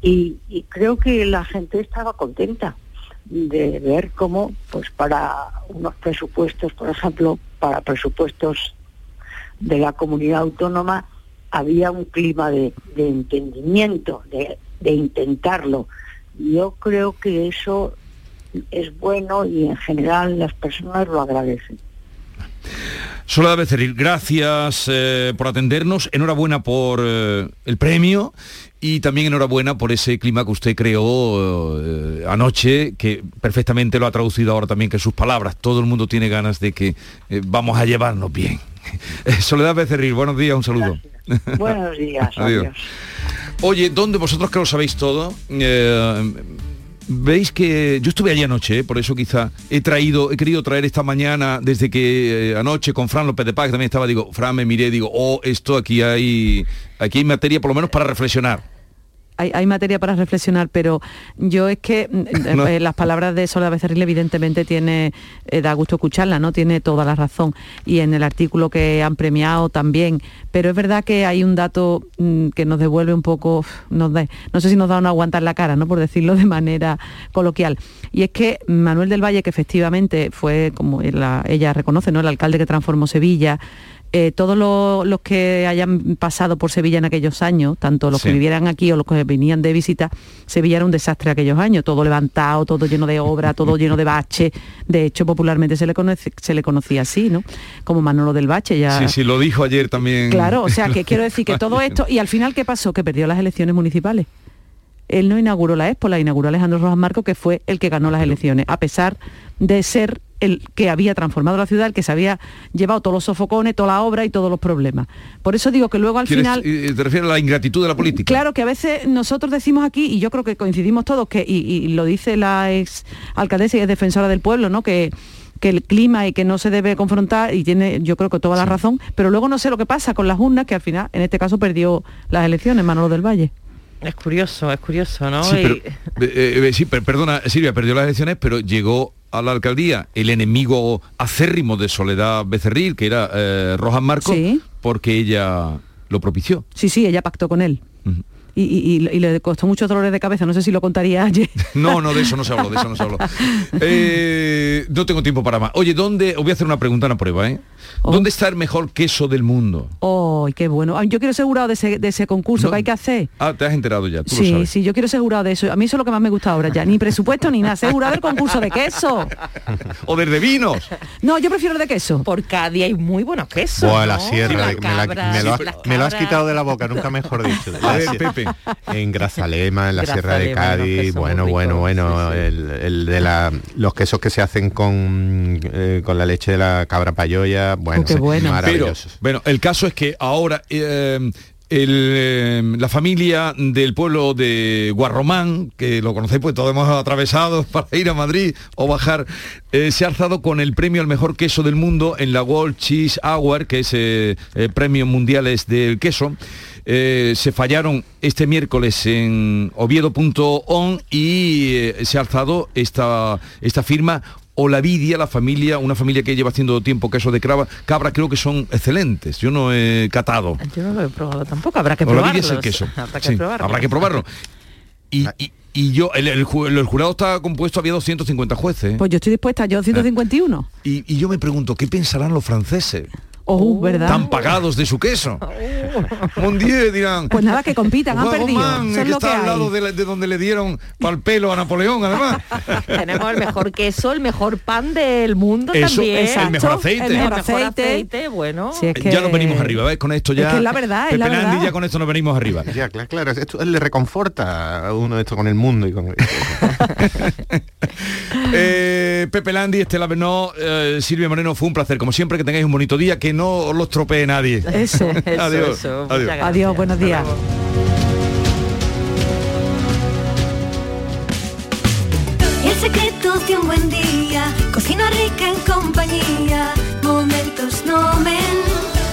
Y, creo que la gente estaba contenta de ver cómo, pues para unos presupuestos, por ejemplo, para presupuestos de la comunidad autónoma, había un clima de, de entendimiento, de de intentarlo. Yo creo que eso es bueno y en general las personas lo agradecen. Soledad Becerril, gracias eh, por atendernos, enhorabuena por eh, el premio y también enhorabuena por ese clima que usted creó eh, anoche, que perfectamente lo ha traducido ahora también que sus palabras. Todo el mundo tiene ganas de que vamos a llevarnos bien. Soledad Becerril, buenos días, un saludo. Buenos días. adiós. Oye, ¿dónde vosotros que lo sabéis todo? Eh, Veis que yo estuve allí anoche, eh, por eso quizá he traído, he querido traer esta mañana, desde que eh, anoche con Fran López de Paz, también estaba, digo, Fran, me miré, digo, oh, esto aquí hay, aquí hay materia por lo menos para reflexionar hay, materia para reflexionar, pero yo es que mm, eh, las palabras de Soledad Becerril evidentemente tiene, eh, da gusto escucharla, ¿no? Tiene toda la razón. Y en el artículo que han premiado también. Pero es verdad que hay un dato mm, que nos devuelve un poco, nos no sé si nos da una aguantar la cara, ¿no? Por decirlo de manera coloquial. Y es que Manuel del Valle, que efectivamente fue, como ella reconoce, ¿no? El alcalde que transformó Sevilla, eh, todos los, que hayan pasado por Sevilla en aquellos años, tanto los que vivieran aquí o los que venían de visita, Sevilla era un desastre aquellos años, todo levantado, todo lleno de obra, todo lleno de bache. De hecho, popularmente se le, se le conocía así, ¿no? Como Manolo del Bache. Ya... Sí, sí, lo dijo ayer también. Claro, o sea, que quiero decir que todo esto, y al final, ¿qué pasó? Que perdió las elecciones municipales él no inauguró la Expo, la inauguró Alejandro Rojas Marco, que fue el que ganó las elecciones, a pesar de ser el que había transformado la ciudad, el que se había llevado todos los sofocones, toda la obra y todos los problemas. Por eso digo que luego al final... ¿Te refieres a la ingratitud de la política? Claro, que a veces nosotros decimos aquí, y yo creo que coincidimos todos, que, y, lo dice la ex alcaldesa y es defensora del pueblo, ¿no? que que el clima y que no se debe confrontar y tiene yo creo que toda la razón, pero luego no sé lo que pasa con las urnas que al final en este caso perdió las elecciones Manolo del Valle. Es curioso, es curioso, ¿no? Sí, eh, eh, sí, perdona, Silvia, perdió las elecciones, pero llegó a la alcaldía el enemigo acérrimo de Soledad Becerril, que era eh, Rojas Marcos, porque ella lo propició. Sí, sí, ella pactó con él y, le costó muchos dolores de cabeza, no sé si lo contaría ayer. No, no, de eso no se habló, de eso no se habló. Eh, no tengo tiempo para más. Oye, ¿dónde, os voy a hacer una pregunta, una prueba, ¿eh? Oh. ¿Dónde está el mejor queso del mundo? ¡Oh, qué bueno! Yo quiero asegurado de ese, concurso que hay que hacer. Ah, te has enterado ya, tú Sí, lo sabes. sí, yo quiero asegurado de eso. A mí eso es lo que más me gusta ahora ya. Ni presupuesto ni nada. Asegurado el concurso de queso. o desde vinos. No, yo prefiero el de queso. Por cada día hay muy buenos quesos. Buah, la sierra. me, lo has quitado de la boca, nunca mejor dicho. A ver, Pepe. En Grazalema, en la Sierra de Cádiz, bueno, bueno, bueno, El, de la, los quesos que se hacen con, eh, con la leche de la cabra payoya, bueno, oh, bueno. bueno, el caso es que ahora eh, eh, la familia del pueblo de Guarromán, que lo conocéis pues todos hemos atravesado para ir a Madrid o bajar, se ha alzado con el premio al mejor queso del mundo en la World Cheese Hour, que es premio mundiales del queso. eh, se fallaron este miércoles en oviedo.on y eh, se ha alzado esta, esta firma Olavidia, la familia, una familia que lleva haciendo tiempo queso de cabra, cabra creo que son excelentes. Yo no he catado. Yo no lo he probado tampoco, habrá que probarlo. es el queso. Habrá que probarlo. Habrá que probarlo. Y, y, yo, el, jurado está compuesto, había 250 jueces. Pues yo estoy dispuesta, yo 151. Y, y yo me pregunto, ¿qué pensarán los franceses? Oh, ¿verdad? Están pagados de su queso. Un día dirán. Pues nada, que compitan, han perdido. que está al lado de, donde le dieron pal pelo a Napoleón, además. Tenemos el mejor queso, el mejor pan del mundo también. el mejor aceite. El mejor aceite, bueno. Ya nos venimos arriba, ¿ves? Con esto ya. Es que es la verdad, es la verdad. ya con esto nos venimos arriba. Ya, claro, claro. Esto le reconforta a uno esto con el mundo y con. eh, Pepe Landi, Estela Bernó, eh, Silvia Moreno, fue un placer. Como siempre, que tengáis un bonito día. Que no los tropee nadie. Eso, adiós. adiós. adiós, buenos días. El secreto de un buen día, cocina rica en compañía, momentos no men,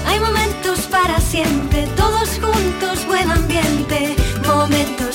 hay momentos para siempre, todos juntos, buen ambiente, momentos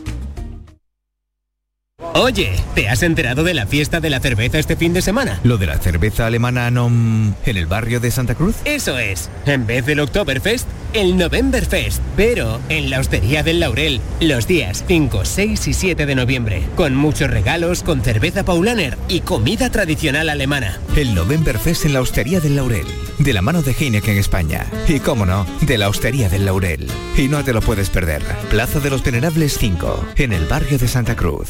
Oye, ¿te has enterado de la fiesta de la cerveza este fin de semana? ¿Lo de la cerveza alemana no... en el barrio de Santa Cruz? Eso es. En vez del Oktoberfest, el Novemberfest. Pero en la Hostería del Laurel, los días 5, 6 y 7 de noviembre. Con muchos regalos, con cerveza Paulaner y comida tradicional alemana. El Novemberfest en la Hostería del Laurel. De la mano de Heineken España. Y cómo no, de la Hostería del Laurel. Y no te lo puedes perder. Plaza de los Venerables 5, en el barrio de Santa Cruz.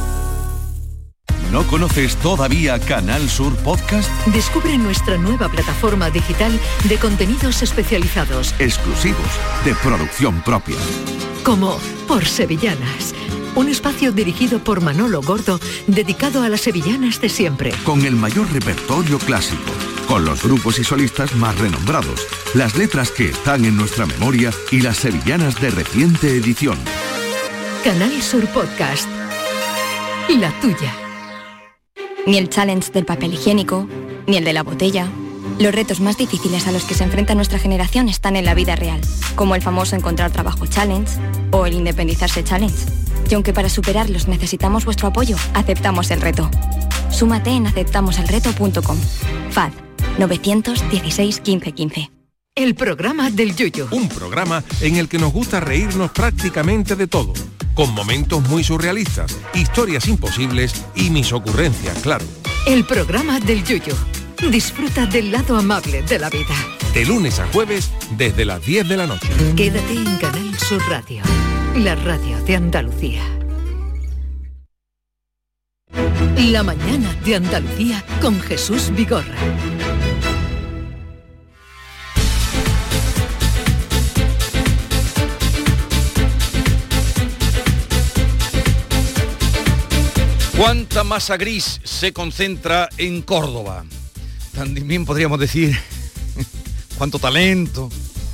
¿No conoces todavía Canal Sur Podcast? Descubre nuestra nueva plataforma digital de contenidos especializados. Exclusivos, de producción propia. Como Por Sevillanas. Un espacio dirigido por Manolo Gordo, dedicado a las sevillanas de siempre. Con el mayor repertorio clásico, con los grupos y solistas más renombrados, las letras que están en nuestra memoria y las sevillanas de reciente edición. Canal Sur Podcast. La tuya. Ni el challenge del papel higiénico, ni el de la botella. Los retos más difíciles a los que se enfrenta nuestra generación están en la vida real, como el famoso encontrar trabajo challenge o el independizarse challenge. Y aunque para superarlos necesitamos vuestro apoyo, aceptamos el reto. Súmate en aceptamoselreto.com. FAD 916 1515. El programa del Yuyo. Un programa en el que nos gusta reírnos prácticamente de todo con momentos muy surrealistas, historias imposibles y mis ocurrencias, claro. El programa del Yuyo. Disfruta del lado amable de la vida. De lunes a jueves desde las 10 de la noche. Quédate en Canal Sur Radio, la radio de Andalucía. La mañana de Andalucía con Jesús Vigorra. ¿Cuánta masa gris se concentra en Córdoba? También podríamos decir cuánto talento,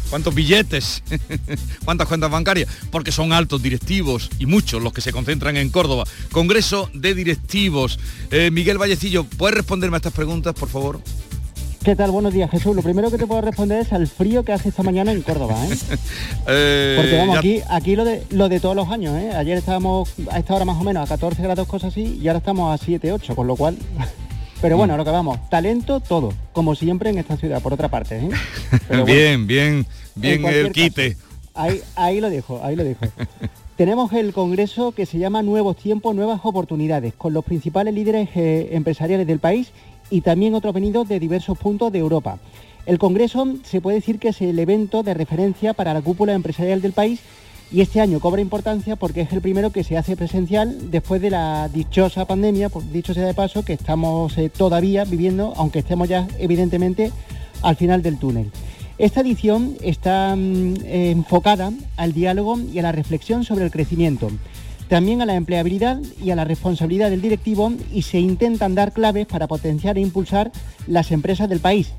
cuántos billetes, cuántas cuentas bancarias, porque son altos directivos y muchos los que se concentran en Córdoba. Congreso de Directivos. Eh, Miguel Vallecillo, ¿puedes responderme a estas preguntas, por favor? ¿Qué tal? Buenos días, Jesús. Lo primero que te puedo responder es al frío que hace esta mañana en Córdoba, ¿eh? Eh, Porque vamos, aquí, aquí lo de lo de todos los años, ¿eh? Ayer estábamos a esta hora más o menos a 14 grados, cosas así, y ahora estamos a 7, 8, con lo cual. Pero bueno, a lo que vamos, talento todo, como siempre en esta ciudad, por otra parte. ¿eh? Pero bueno, bien, bien, en bien el quite. caso, ahí, ahí lo dejo, ahí lo dejo. Tenemos el congreso que se llama Nuevos Tiempos, Nuevas Oportunidades, con los principales líderes eh, empresariales del país y también otros venidos de diversos puntos de Europa. El congreso se puede decir que es el evento de referencia para la cúpula empresarial del país y este año cobra importancia porque es el primero que se hace presencial después de la dichosa pandemia, por dicho sea de paso, que estamos eh, todavía viviendo, aunque estemos ya evidentemente al final del túnel. Esta edición está mm, eh, enfocada al diálogo y a la reflexión sobre el crecimiento, también a la empleabilidad y a la responsabilidad del directivo y se intentan dar claves para potenciar e impulsar las empresas del país.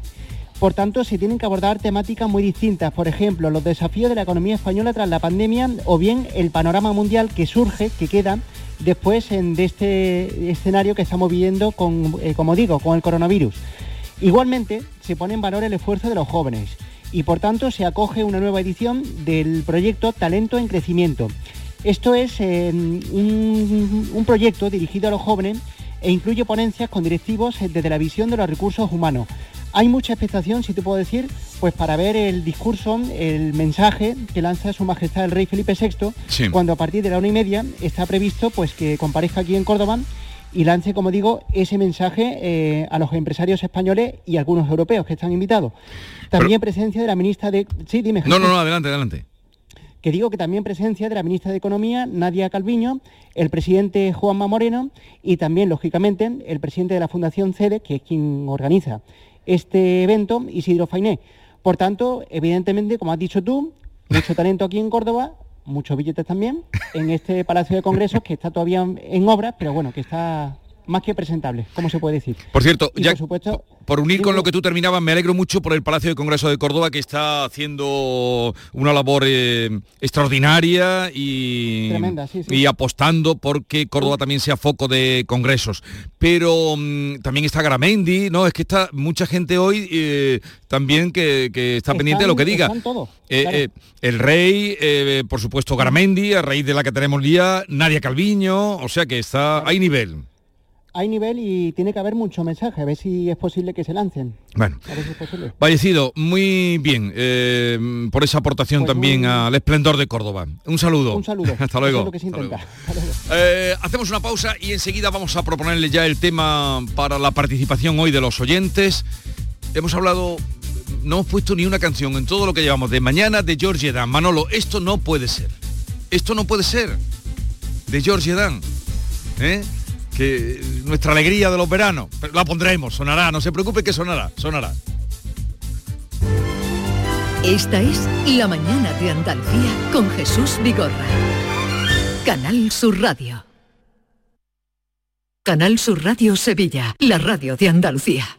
Por tanto, se tienen que abordar temáticas muy distintas, por ejemplo, los desafíos de la economía española tras la pandemia o bien el panorama mundial que surge, que queda después de este escenario que estamos viviendo eh, como digo, con el coronavirus. Igualmente, se pone en valor el esfuerzo de los jóvenes y por tanto se acoge una nueva edición del proyecto Talento en Crecimiento. Esto es eh, un, un proyecto dirigido a los jóvenes e incluye ponencias con directivos eh, desde la visión de los recursos humanos. Hay mucha expectación, si te puedo decir, pues para ver el discurso, el mensaje que lanza Su Majestad el Rey Felipe VI, Sí. cuando a partir de la una y media está previsto pues que comparezca aquí en Córdoba y lance, como digo, ese mensaje eh, a los empresarios españoles y algunos europeos que están invitados. También presencia de la ministra de... Sí, dime. No, no, no, adelante, adelante. Que digo que también presencia de la ministra de Economía, Nadia Calviño, el presidente Juanma Moreno y también, lógicamente, el presidente de la Fundación CEDE, que es quien organiza este evento, Isidro Fainé. Por tanto, evidentemente, como has dicho tú, mucho talento aquí en Córdoba, muchos billetes también, en este Palacio de Congresos que está todavía en obras, pero bueno, que está más que presentable, ¿cómo se puede decir? Por cierto, Y ya por supuesto, por unir con lo que tú terminabas, me alegro mucho por el Palacio de Congreso de Córdoba que está haciendo una labor eh, extraordinaria y, Tremenda, sí, sí. y apostando porque Córdoba también sea foco de congresos. Pero mm, también está Garamendi, ¿no? Es que está mucha gente hoy eh, también que, que está pendiente de lo que diga. todos, Eh, claro. el rey, por supuesto Garamendi, a raíz de la que tenemos día, Nadia Calviño, o sea que está, hay nivel. Hay nivel y tiene que haber mucho mensaje, a ver si es posible que se lancen. Bueno. A ver si es posible. Fallecido, muy bien, eh, por esa aportación Pues también al esplendor de Córdoba. Un saludo. Un saludo. Hasta luego. Eso es lo que se Hasta intenta. luego. Hasta luego. Eh, hacemos una pausa y enseguida vamos a proponerle ya el tema para la participación hoy de los oyentes. Hemos hablado, no hemos puesto ni una canción en todo lo que llevamos de mañana de George Dan. Manolo, esto no puede ser. Esto no puede ser. De George Dan. ¿eh? Nuestra alegría de los veranos. La pondremos, sonará, no se preocupe que sonará, sonará. Esta es La mañana de Andalucía con Jesús Vigorra. Canal Sur Radio. Canal Sur Radio Sevilla, la radio de Andalucía.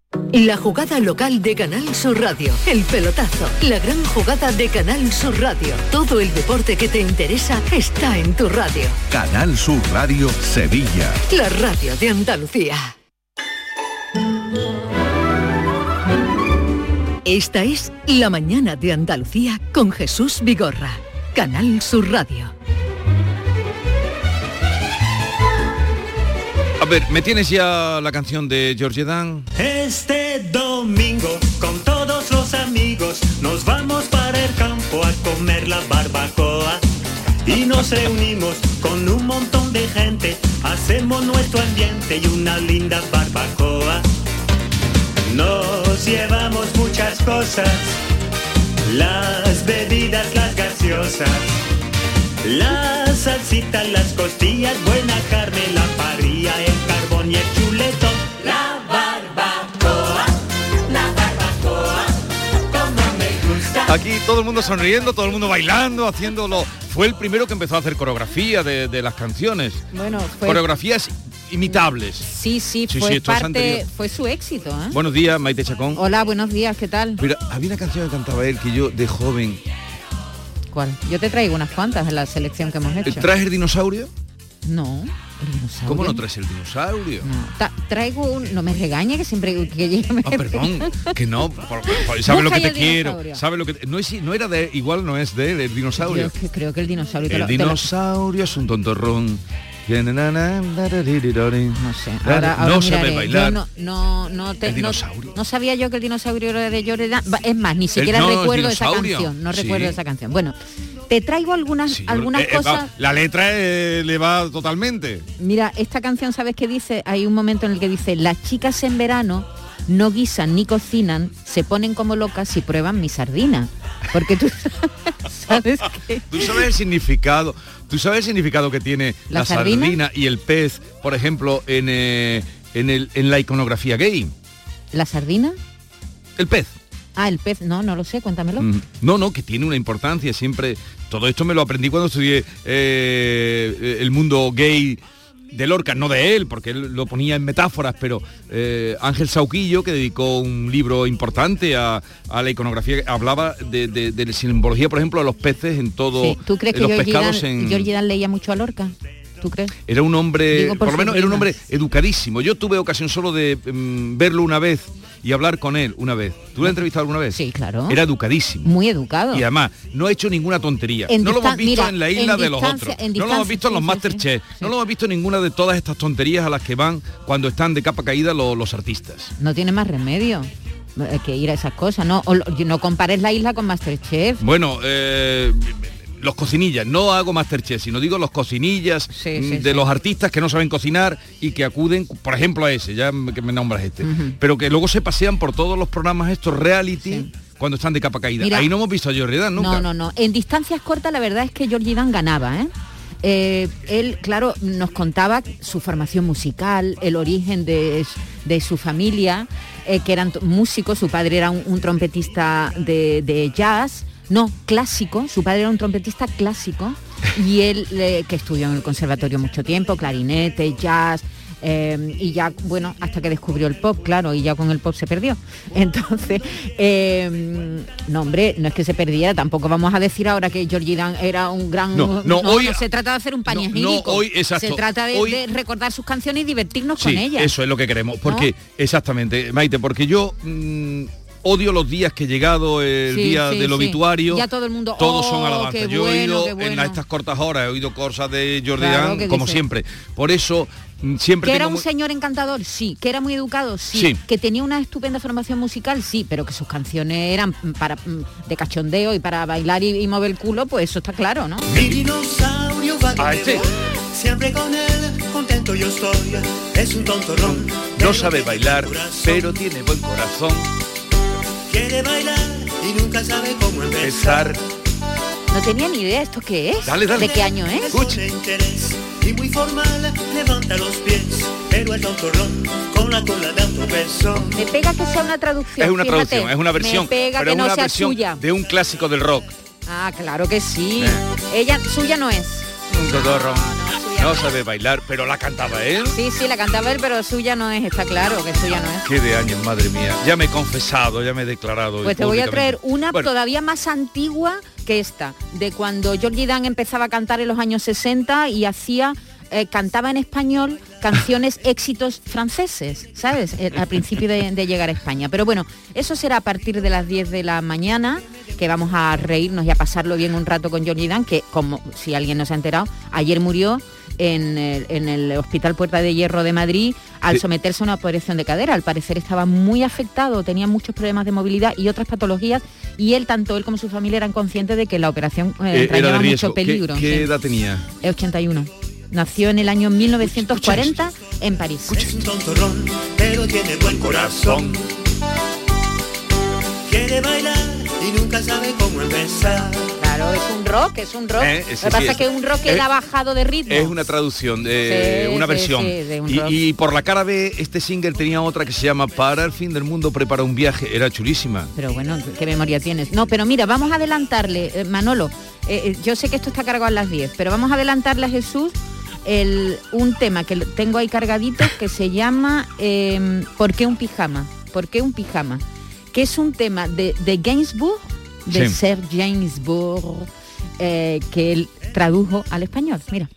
La jugada local de Canal Sur Radio. El pelotazo. La gran jugada de Canal Sur Radio. Todo el deporte que te interesa está en tu radio. Canal Sur Radio Sevilla. La radio de Andalucía. Esta es La mañana de Andalucía con Jesús Vigorra. Canal Sur Radio. Ver, ¿me tienes ya la canción de George Dan? Este domingo con todos los amigos nos vamos para el campo a comer la barbacoa. y nos reunimos con un montón de gente. Hacemos nuestro ambiente y una linda barbacoa. Nos llevamos muchas cosas, las bebidas, las gaseosas, las salsitas, las costillas, buena carne, la parrilla, el carbón y el chuleto. La barbacoa, la barbacoa, como me gusta. Aquí todo el mundo sonriendo, todo el mundo bailando, haciéndolo. Fue el primero que empezó a hacer coreografía de, de las canciones. Bueno, fue... Coreografías imitables. Sí, sí, Sí, fue sí, esto es parte, fue su éxito, ¿eh? Buenos días, Maite Chacón. Hola, buenos días, ¿qué tal? Mira, había una canción que cantaba él que yo de joven. ¿Cuál? Yo te traigo unas cuantas de la selección que hemos hecho. ¿Traes el dinosaurio? No, el dinosaurio. ¿Cómo no traes el dinosaurio? Traigo un... No me regañe que siempre que ella me... Ah, perdón, que no, por- por- sabe lo que te quiero, sabe lo que te- no es no era de igual no es de dinosaurio. Yo es que creo que el dinosaurio... te El lo- te lo- dinosaurio es un tontorrón. No sé, Ahora, ahora no sabe bailar. Yo no, no, no, te- no- sabía yo que el dinosaurio era de Jordan. Es más, ni siquiera no, el recuerdo esa canción. No Sí. recuerdo esa canción. Bueno, te traigo algunas, algunas Eh, eh, va, cosas. la letra eh, le va totalmente. Mira, esta canción, ¿sabes qué dice? Hay un momento en el que dice, las chicas en verano no guisan ni cocinan, se ponen como locas y prueban mi sardina. Porque tú sabes que... Tú sabes el significado, tú sabes el significado que tiene ¿La la, sardina? sardina? y el pez, por ejemplo, en, eh, en, el, en la iconografía gay. ¿La sardina? El pez. Ah, el pez, no, no lo sé, cuéntamelo. Mm, No, no, que tiene una importancia siempre. Todo esto me lo aprendí cuando estudié eh, el mundo gay de Lorca, no de él, porque él lo ponía en metáforas, pero eh, Ángel Sauquillo, que dedicó un libro importante a, a la iconografía, hablaba de, de- simbología, por ejemplo, de los peces en todo, Sí. ¿Tú crees que los pescados Dan, en... Georgie Dan leía mucho a Lorca? ¿Tú crees? Era un hombre, Digo por por, lo menos era un hombre educadísimo. Yo tuve ocasión solo de mm, verlo una vez y hablar con él una vez. ¿Tú lo has entrevistado alguna vez? Sí, claro. Era educadísimo. Muy educado. Y además, no ha hecho ninguna tontería. En no lo hemos visto mira, en la isla en de los otros. No lo hemos visto en los sí, sí, Masterchef. No lo hemos visto en ninguna de todas estas tonterías a las que van cuando están de capa caída lo- los artistas. No tiene más remedio eh, que ir a esas cosas. No, O no compares la isla con Masterchef. Bueno, eh, los cocinillas, no hago Masterchef, sino digo los cocinillas mm, sí, de sí. los artistas que no saben cocinar y que acuden, por ejemplo, a ese, ya que me nombras este, pero que luego se pasean por todos los programas estos reality cuando están de capa caída. Mira- Ahí no hemos visto a Jordi Dan nunca. No, no, no. En distancias cortas la verdad es que Georgie Dan ganaba, ¿eh? Eh, él, claro, nos contaba su formación musical, el origen de, de su familia, eh, que eran músicos, su padre era un, un trompetista de, de jazz, no, clásico, su padre era un trompetista clásico y él, eh, que estudió en el conservatorio mucho tiempo, clarinete, jazz, eh, y ya, bueno, hasta que descubrió el pop, claro, y ya con el pop se perdió. Entonces, eh, no, hombre, no es que se perdiera, tampoco vamos a decir ahora que Georgie Dan era un gran... No, no, hoy- se trata de hacer un panegírico. hoy, exacto, Se trata de, hoy- de recordar sus canciones y divertirnos Sí, con ellas. eso es lo que queremos. Porque, exactamente, Maite, porque yo mm, odio los días que he llegado el Sí, día sí, del sí. obituario. Ya todo el mundo, Todos "Oh, son alabanzas. qué Yo he oído en bueno". estas cortas horas, he oído cosas de Jordi Claro, Dan, ¿qué como dice? siempre. Por eso, mm, siempre Que era un muy- señor encantador, sí. Que era muy educado, sí. Sí. Que tenía una estupenda formación musical, sí. Pero que sus canciones eran para mm, de cachondeo y para bailar y, y mover el culo, pues eso está claro, ¿no? Mi dinosaurio va Ah, este. voy, siempre con él, contento yo estoy. Es un tontorrón, No sabe bailar, pero tiene buen corazón. Quiere bailar y nunca sabe cómo empezar. Empezar. No tenía ni idea esto qué es. Dale, dale. ¿De qué año es? De interés y muy formal, levanta los pies, pero el tontorrón con la cola de autopeso. Me pega que sea una traducción. Es una fíjate. traducción, es una versión, Me pega pero que es no una sea versión suya. de un clásico del rock. Ah, claro que sí. Eh. Ella, suya no es. Un. No sabe bailar, pero la cantaba él. Sí, sí, la cantaba él, pero suya no es, está claro que suya no es. Qué de años, madre mía. Ya me he confesado, ya me he declarado. Pues te voy a traer una Bueno, todavía más antigua que esta, de cuando Georgie Dan empezaba a cantar en los años 60 y hacía, eh, cantaba en español canciones éxitos franceses, ¿sabes? Eh, Al principio de, de llegar a España. Pero bueno, eso será a partir de las 10 de la mañana, que vamos a reírnos y a pasarlo bien un rato con Georgie Dan, que como si alguien no se ha enterado, ayer murió en el, Hospital Puerta de Hierro de Madrid al someterse a una operación de cadera. Al parecer estaba muy afectado, tenía muchos problemas de movilidad y otras patologías y él, tanto él como su familia eran conscientes de que la operación eh, eh mucho peligro. ¿Qué, edad tenía? 81. Nació en el año 1940 en París. Es un tontorrón, pero tiene buen corazón. Quiere bailar y nunca sabe cómo empezar Claro, es un rock, es un rock. Eh, Lo que pasa es que un rock que ha bajado de ritmo. Es una traducción, de una versión. y, por la cara B, este single tenía otra que se llama Para el fin del mundo prepara un viaje. Era chulísima. Pero bueno, qué memoria tienes. No, pero mira, vamos a adelantarle, eh, Manolo. Eh, yo sé que esto está cargado a las 10, pero vamos a adelantarle a Jesús el, un tema que tengo ahí cargadito que se llama em, ¿Por qué un pijama? ¿Por qué un pijama? Que es un tema de, de Gainsbourg de Ser James Bourg, eh, que él tradujo al español. Mira.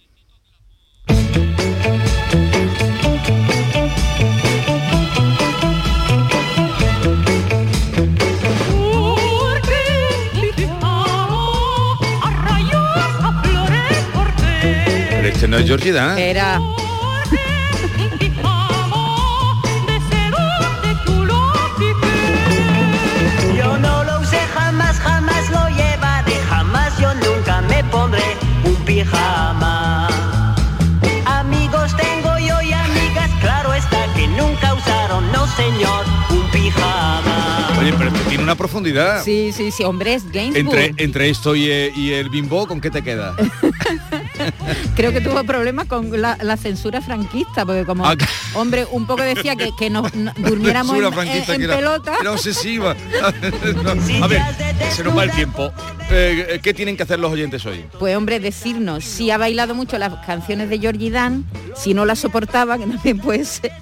No es Georgie Dan. Era pijama. Amigos tengo yo y amigas, claro está que nunca usaron, no señor, un pijama. Oye, pero tiene una profundidad. Sí, sí, sí, hombre, es Gainsbourg. Entre, entre esto y, eh, y el bimbo, ¿con qué te queda? Creo que tuvo problemas con la, censura franquista, porque como, ah, hombre, un poco decía que, que nos, durmiéramos en, pelota. Era obsesiva. a ver, se nos va el tiempo. Eh, ¿Qué tienen que hacer los oyentes hoy? Pues hombre, decirnos si ha bailado mucho las canciones de Georgie Dan, si no las soportaba, que también puede ser,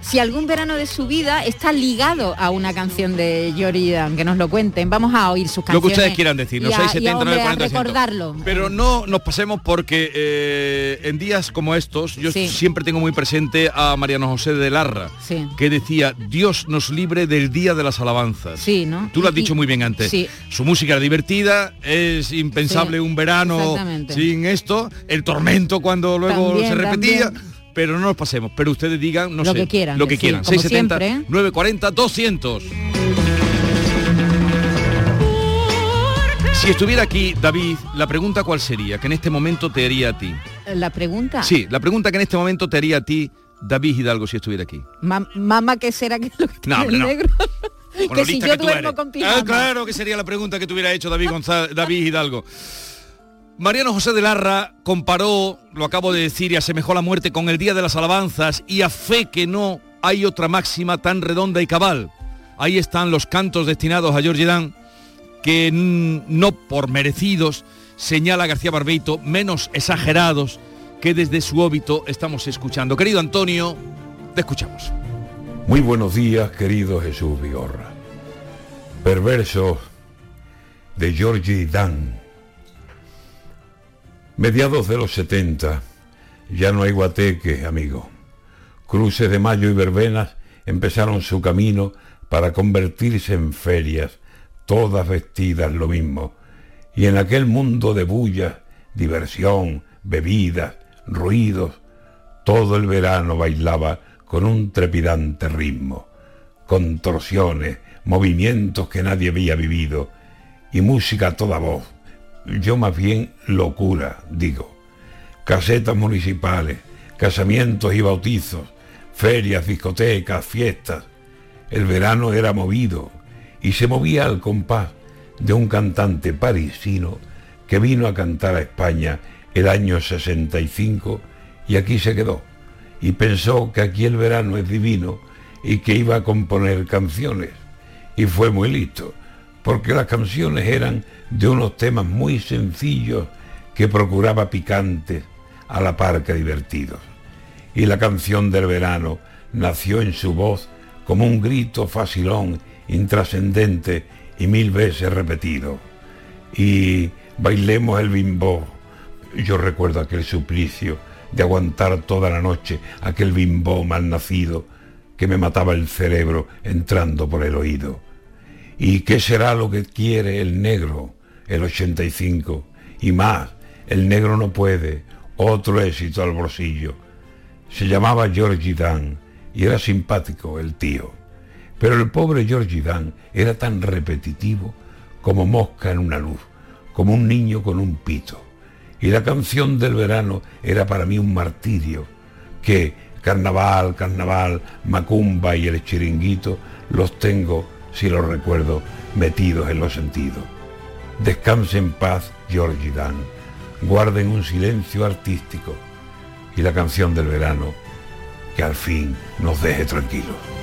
si algún verano de su vida está ligado a una canción de Georgie Dan, que nos lo cuenten. Vamos a oír sus canciones. Lo que ustedes quieran decir, no 670 recordarlo. Pero no nos pasemos porque eh, en días como estos yo siempre tengo muy presente a Mariano José de Larra, que decía, Dios nos libre del día de las alabanzas. Sí, ¿no? Tú lo has dicho muy bien antes. Su música era divertida, es impensable un verano sin esto, el tormento cuando luego se repetía. Pero no nos pasemos, pero ustedes digan, no lo sé, que quieran, lo que quieran. 670, 940, 200. Si estuviera aquí, David, la pregunta cuál sería, que en este momento te haría a ti. ¿La pregunta? Sí, la pregunta que en este momento te haría a ti, David Hidalgo, si estuviera aquí. mamá, ¿qué será que lo que no, el negro? que si yo duermo con Ah, claro que sería la pregunta que te hubiera hecho David, David Hidalgo. Mariano José de Larra comparó, lo acabo de decir, y asemejó la muerte con el Día de las Alabanzas y a fe que no hay otra máxima tan redonda y cabal. Ahí están los cantos destinados a George Dan que no por merecidos, señala García Barbeito, menos exagerados que desde su óbito estamos escuchando. Querido Antonio, te escuchamos. Muy buenos días, querido Jesús Vigorra. Perverso de Georgie Dan. Mediados de los 70, ya no hay guateque, amigo. Cruces de mayo y verbenas empezaron su camino para convertirse en ferias todas vestidas lo mismo, y en aquel mundo de bulla, diversión, bebidas, ruidos, todo el verano bailaba con un trepidante ritmo, contorsiones, movimientos que nadie había vivido, y música a toda voz, yo más bien locura, digo. Casetas municipales, casamientos y bautizos, ferias, discotecas, fiestas. El verano era movido, y se movía al compás de un cantante parisino que vino a cantar a España el año 65 y aquí se quedó. Y pensó que aquí el verano es divino y que iba a componer canciones. Y fue muy listo, porque las canciones eran de unos temas muy sencillos que procuraba picantes a la par que divertidos. Y la canción del verano nació en su voz como un grito facilón intrascendente y mil veces repetido. Y bailemos el bimbo. Yo recuerdo aquel suplicio de aguantar toda la noche aquel bimbo mal nacido que me mataba el cerebro entrando por el oído. ¿Y qué será lo que quiere el negro, el 85? Y más, el negro no puede, otro éxito al bolsillo. Se llamaba Georgie Dan y era simpático el tío. Pero el pobre Georgie Dan era tan repetitivo como mosca en una luz, como un niño con un pito. Y la canción del verano era para mí un martirio, que carnaval, carnaval, macumba y el chiringuito los tengo, si los recuerdo, metidos en los sentidos. Descanse en paz, Georgie Dan. Guarden un silencio artístico y la canción del verano que al fin nos deje tranquilos.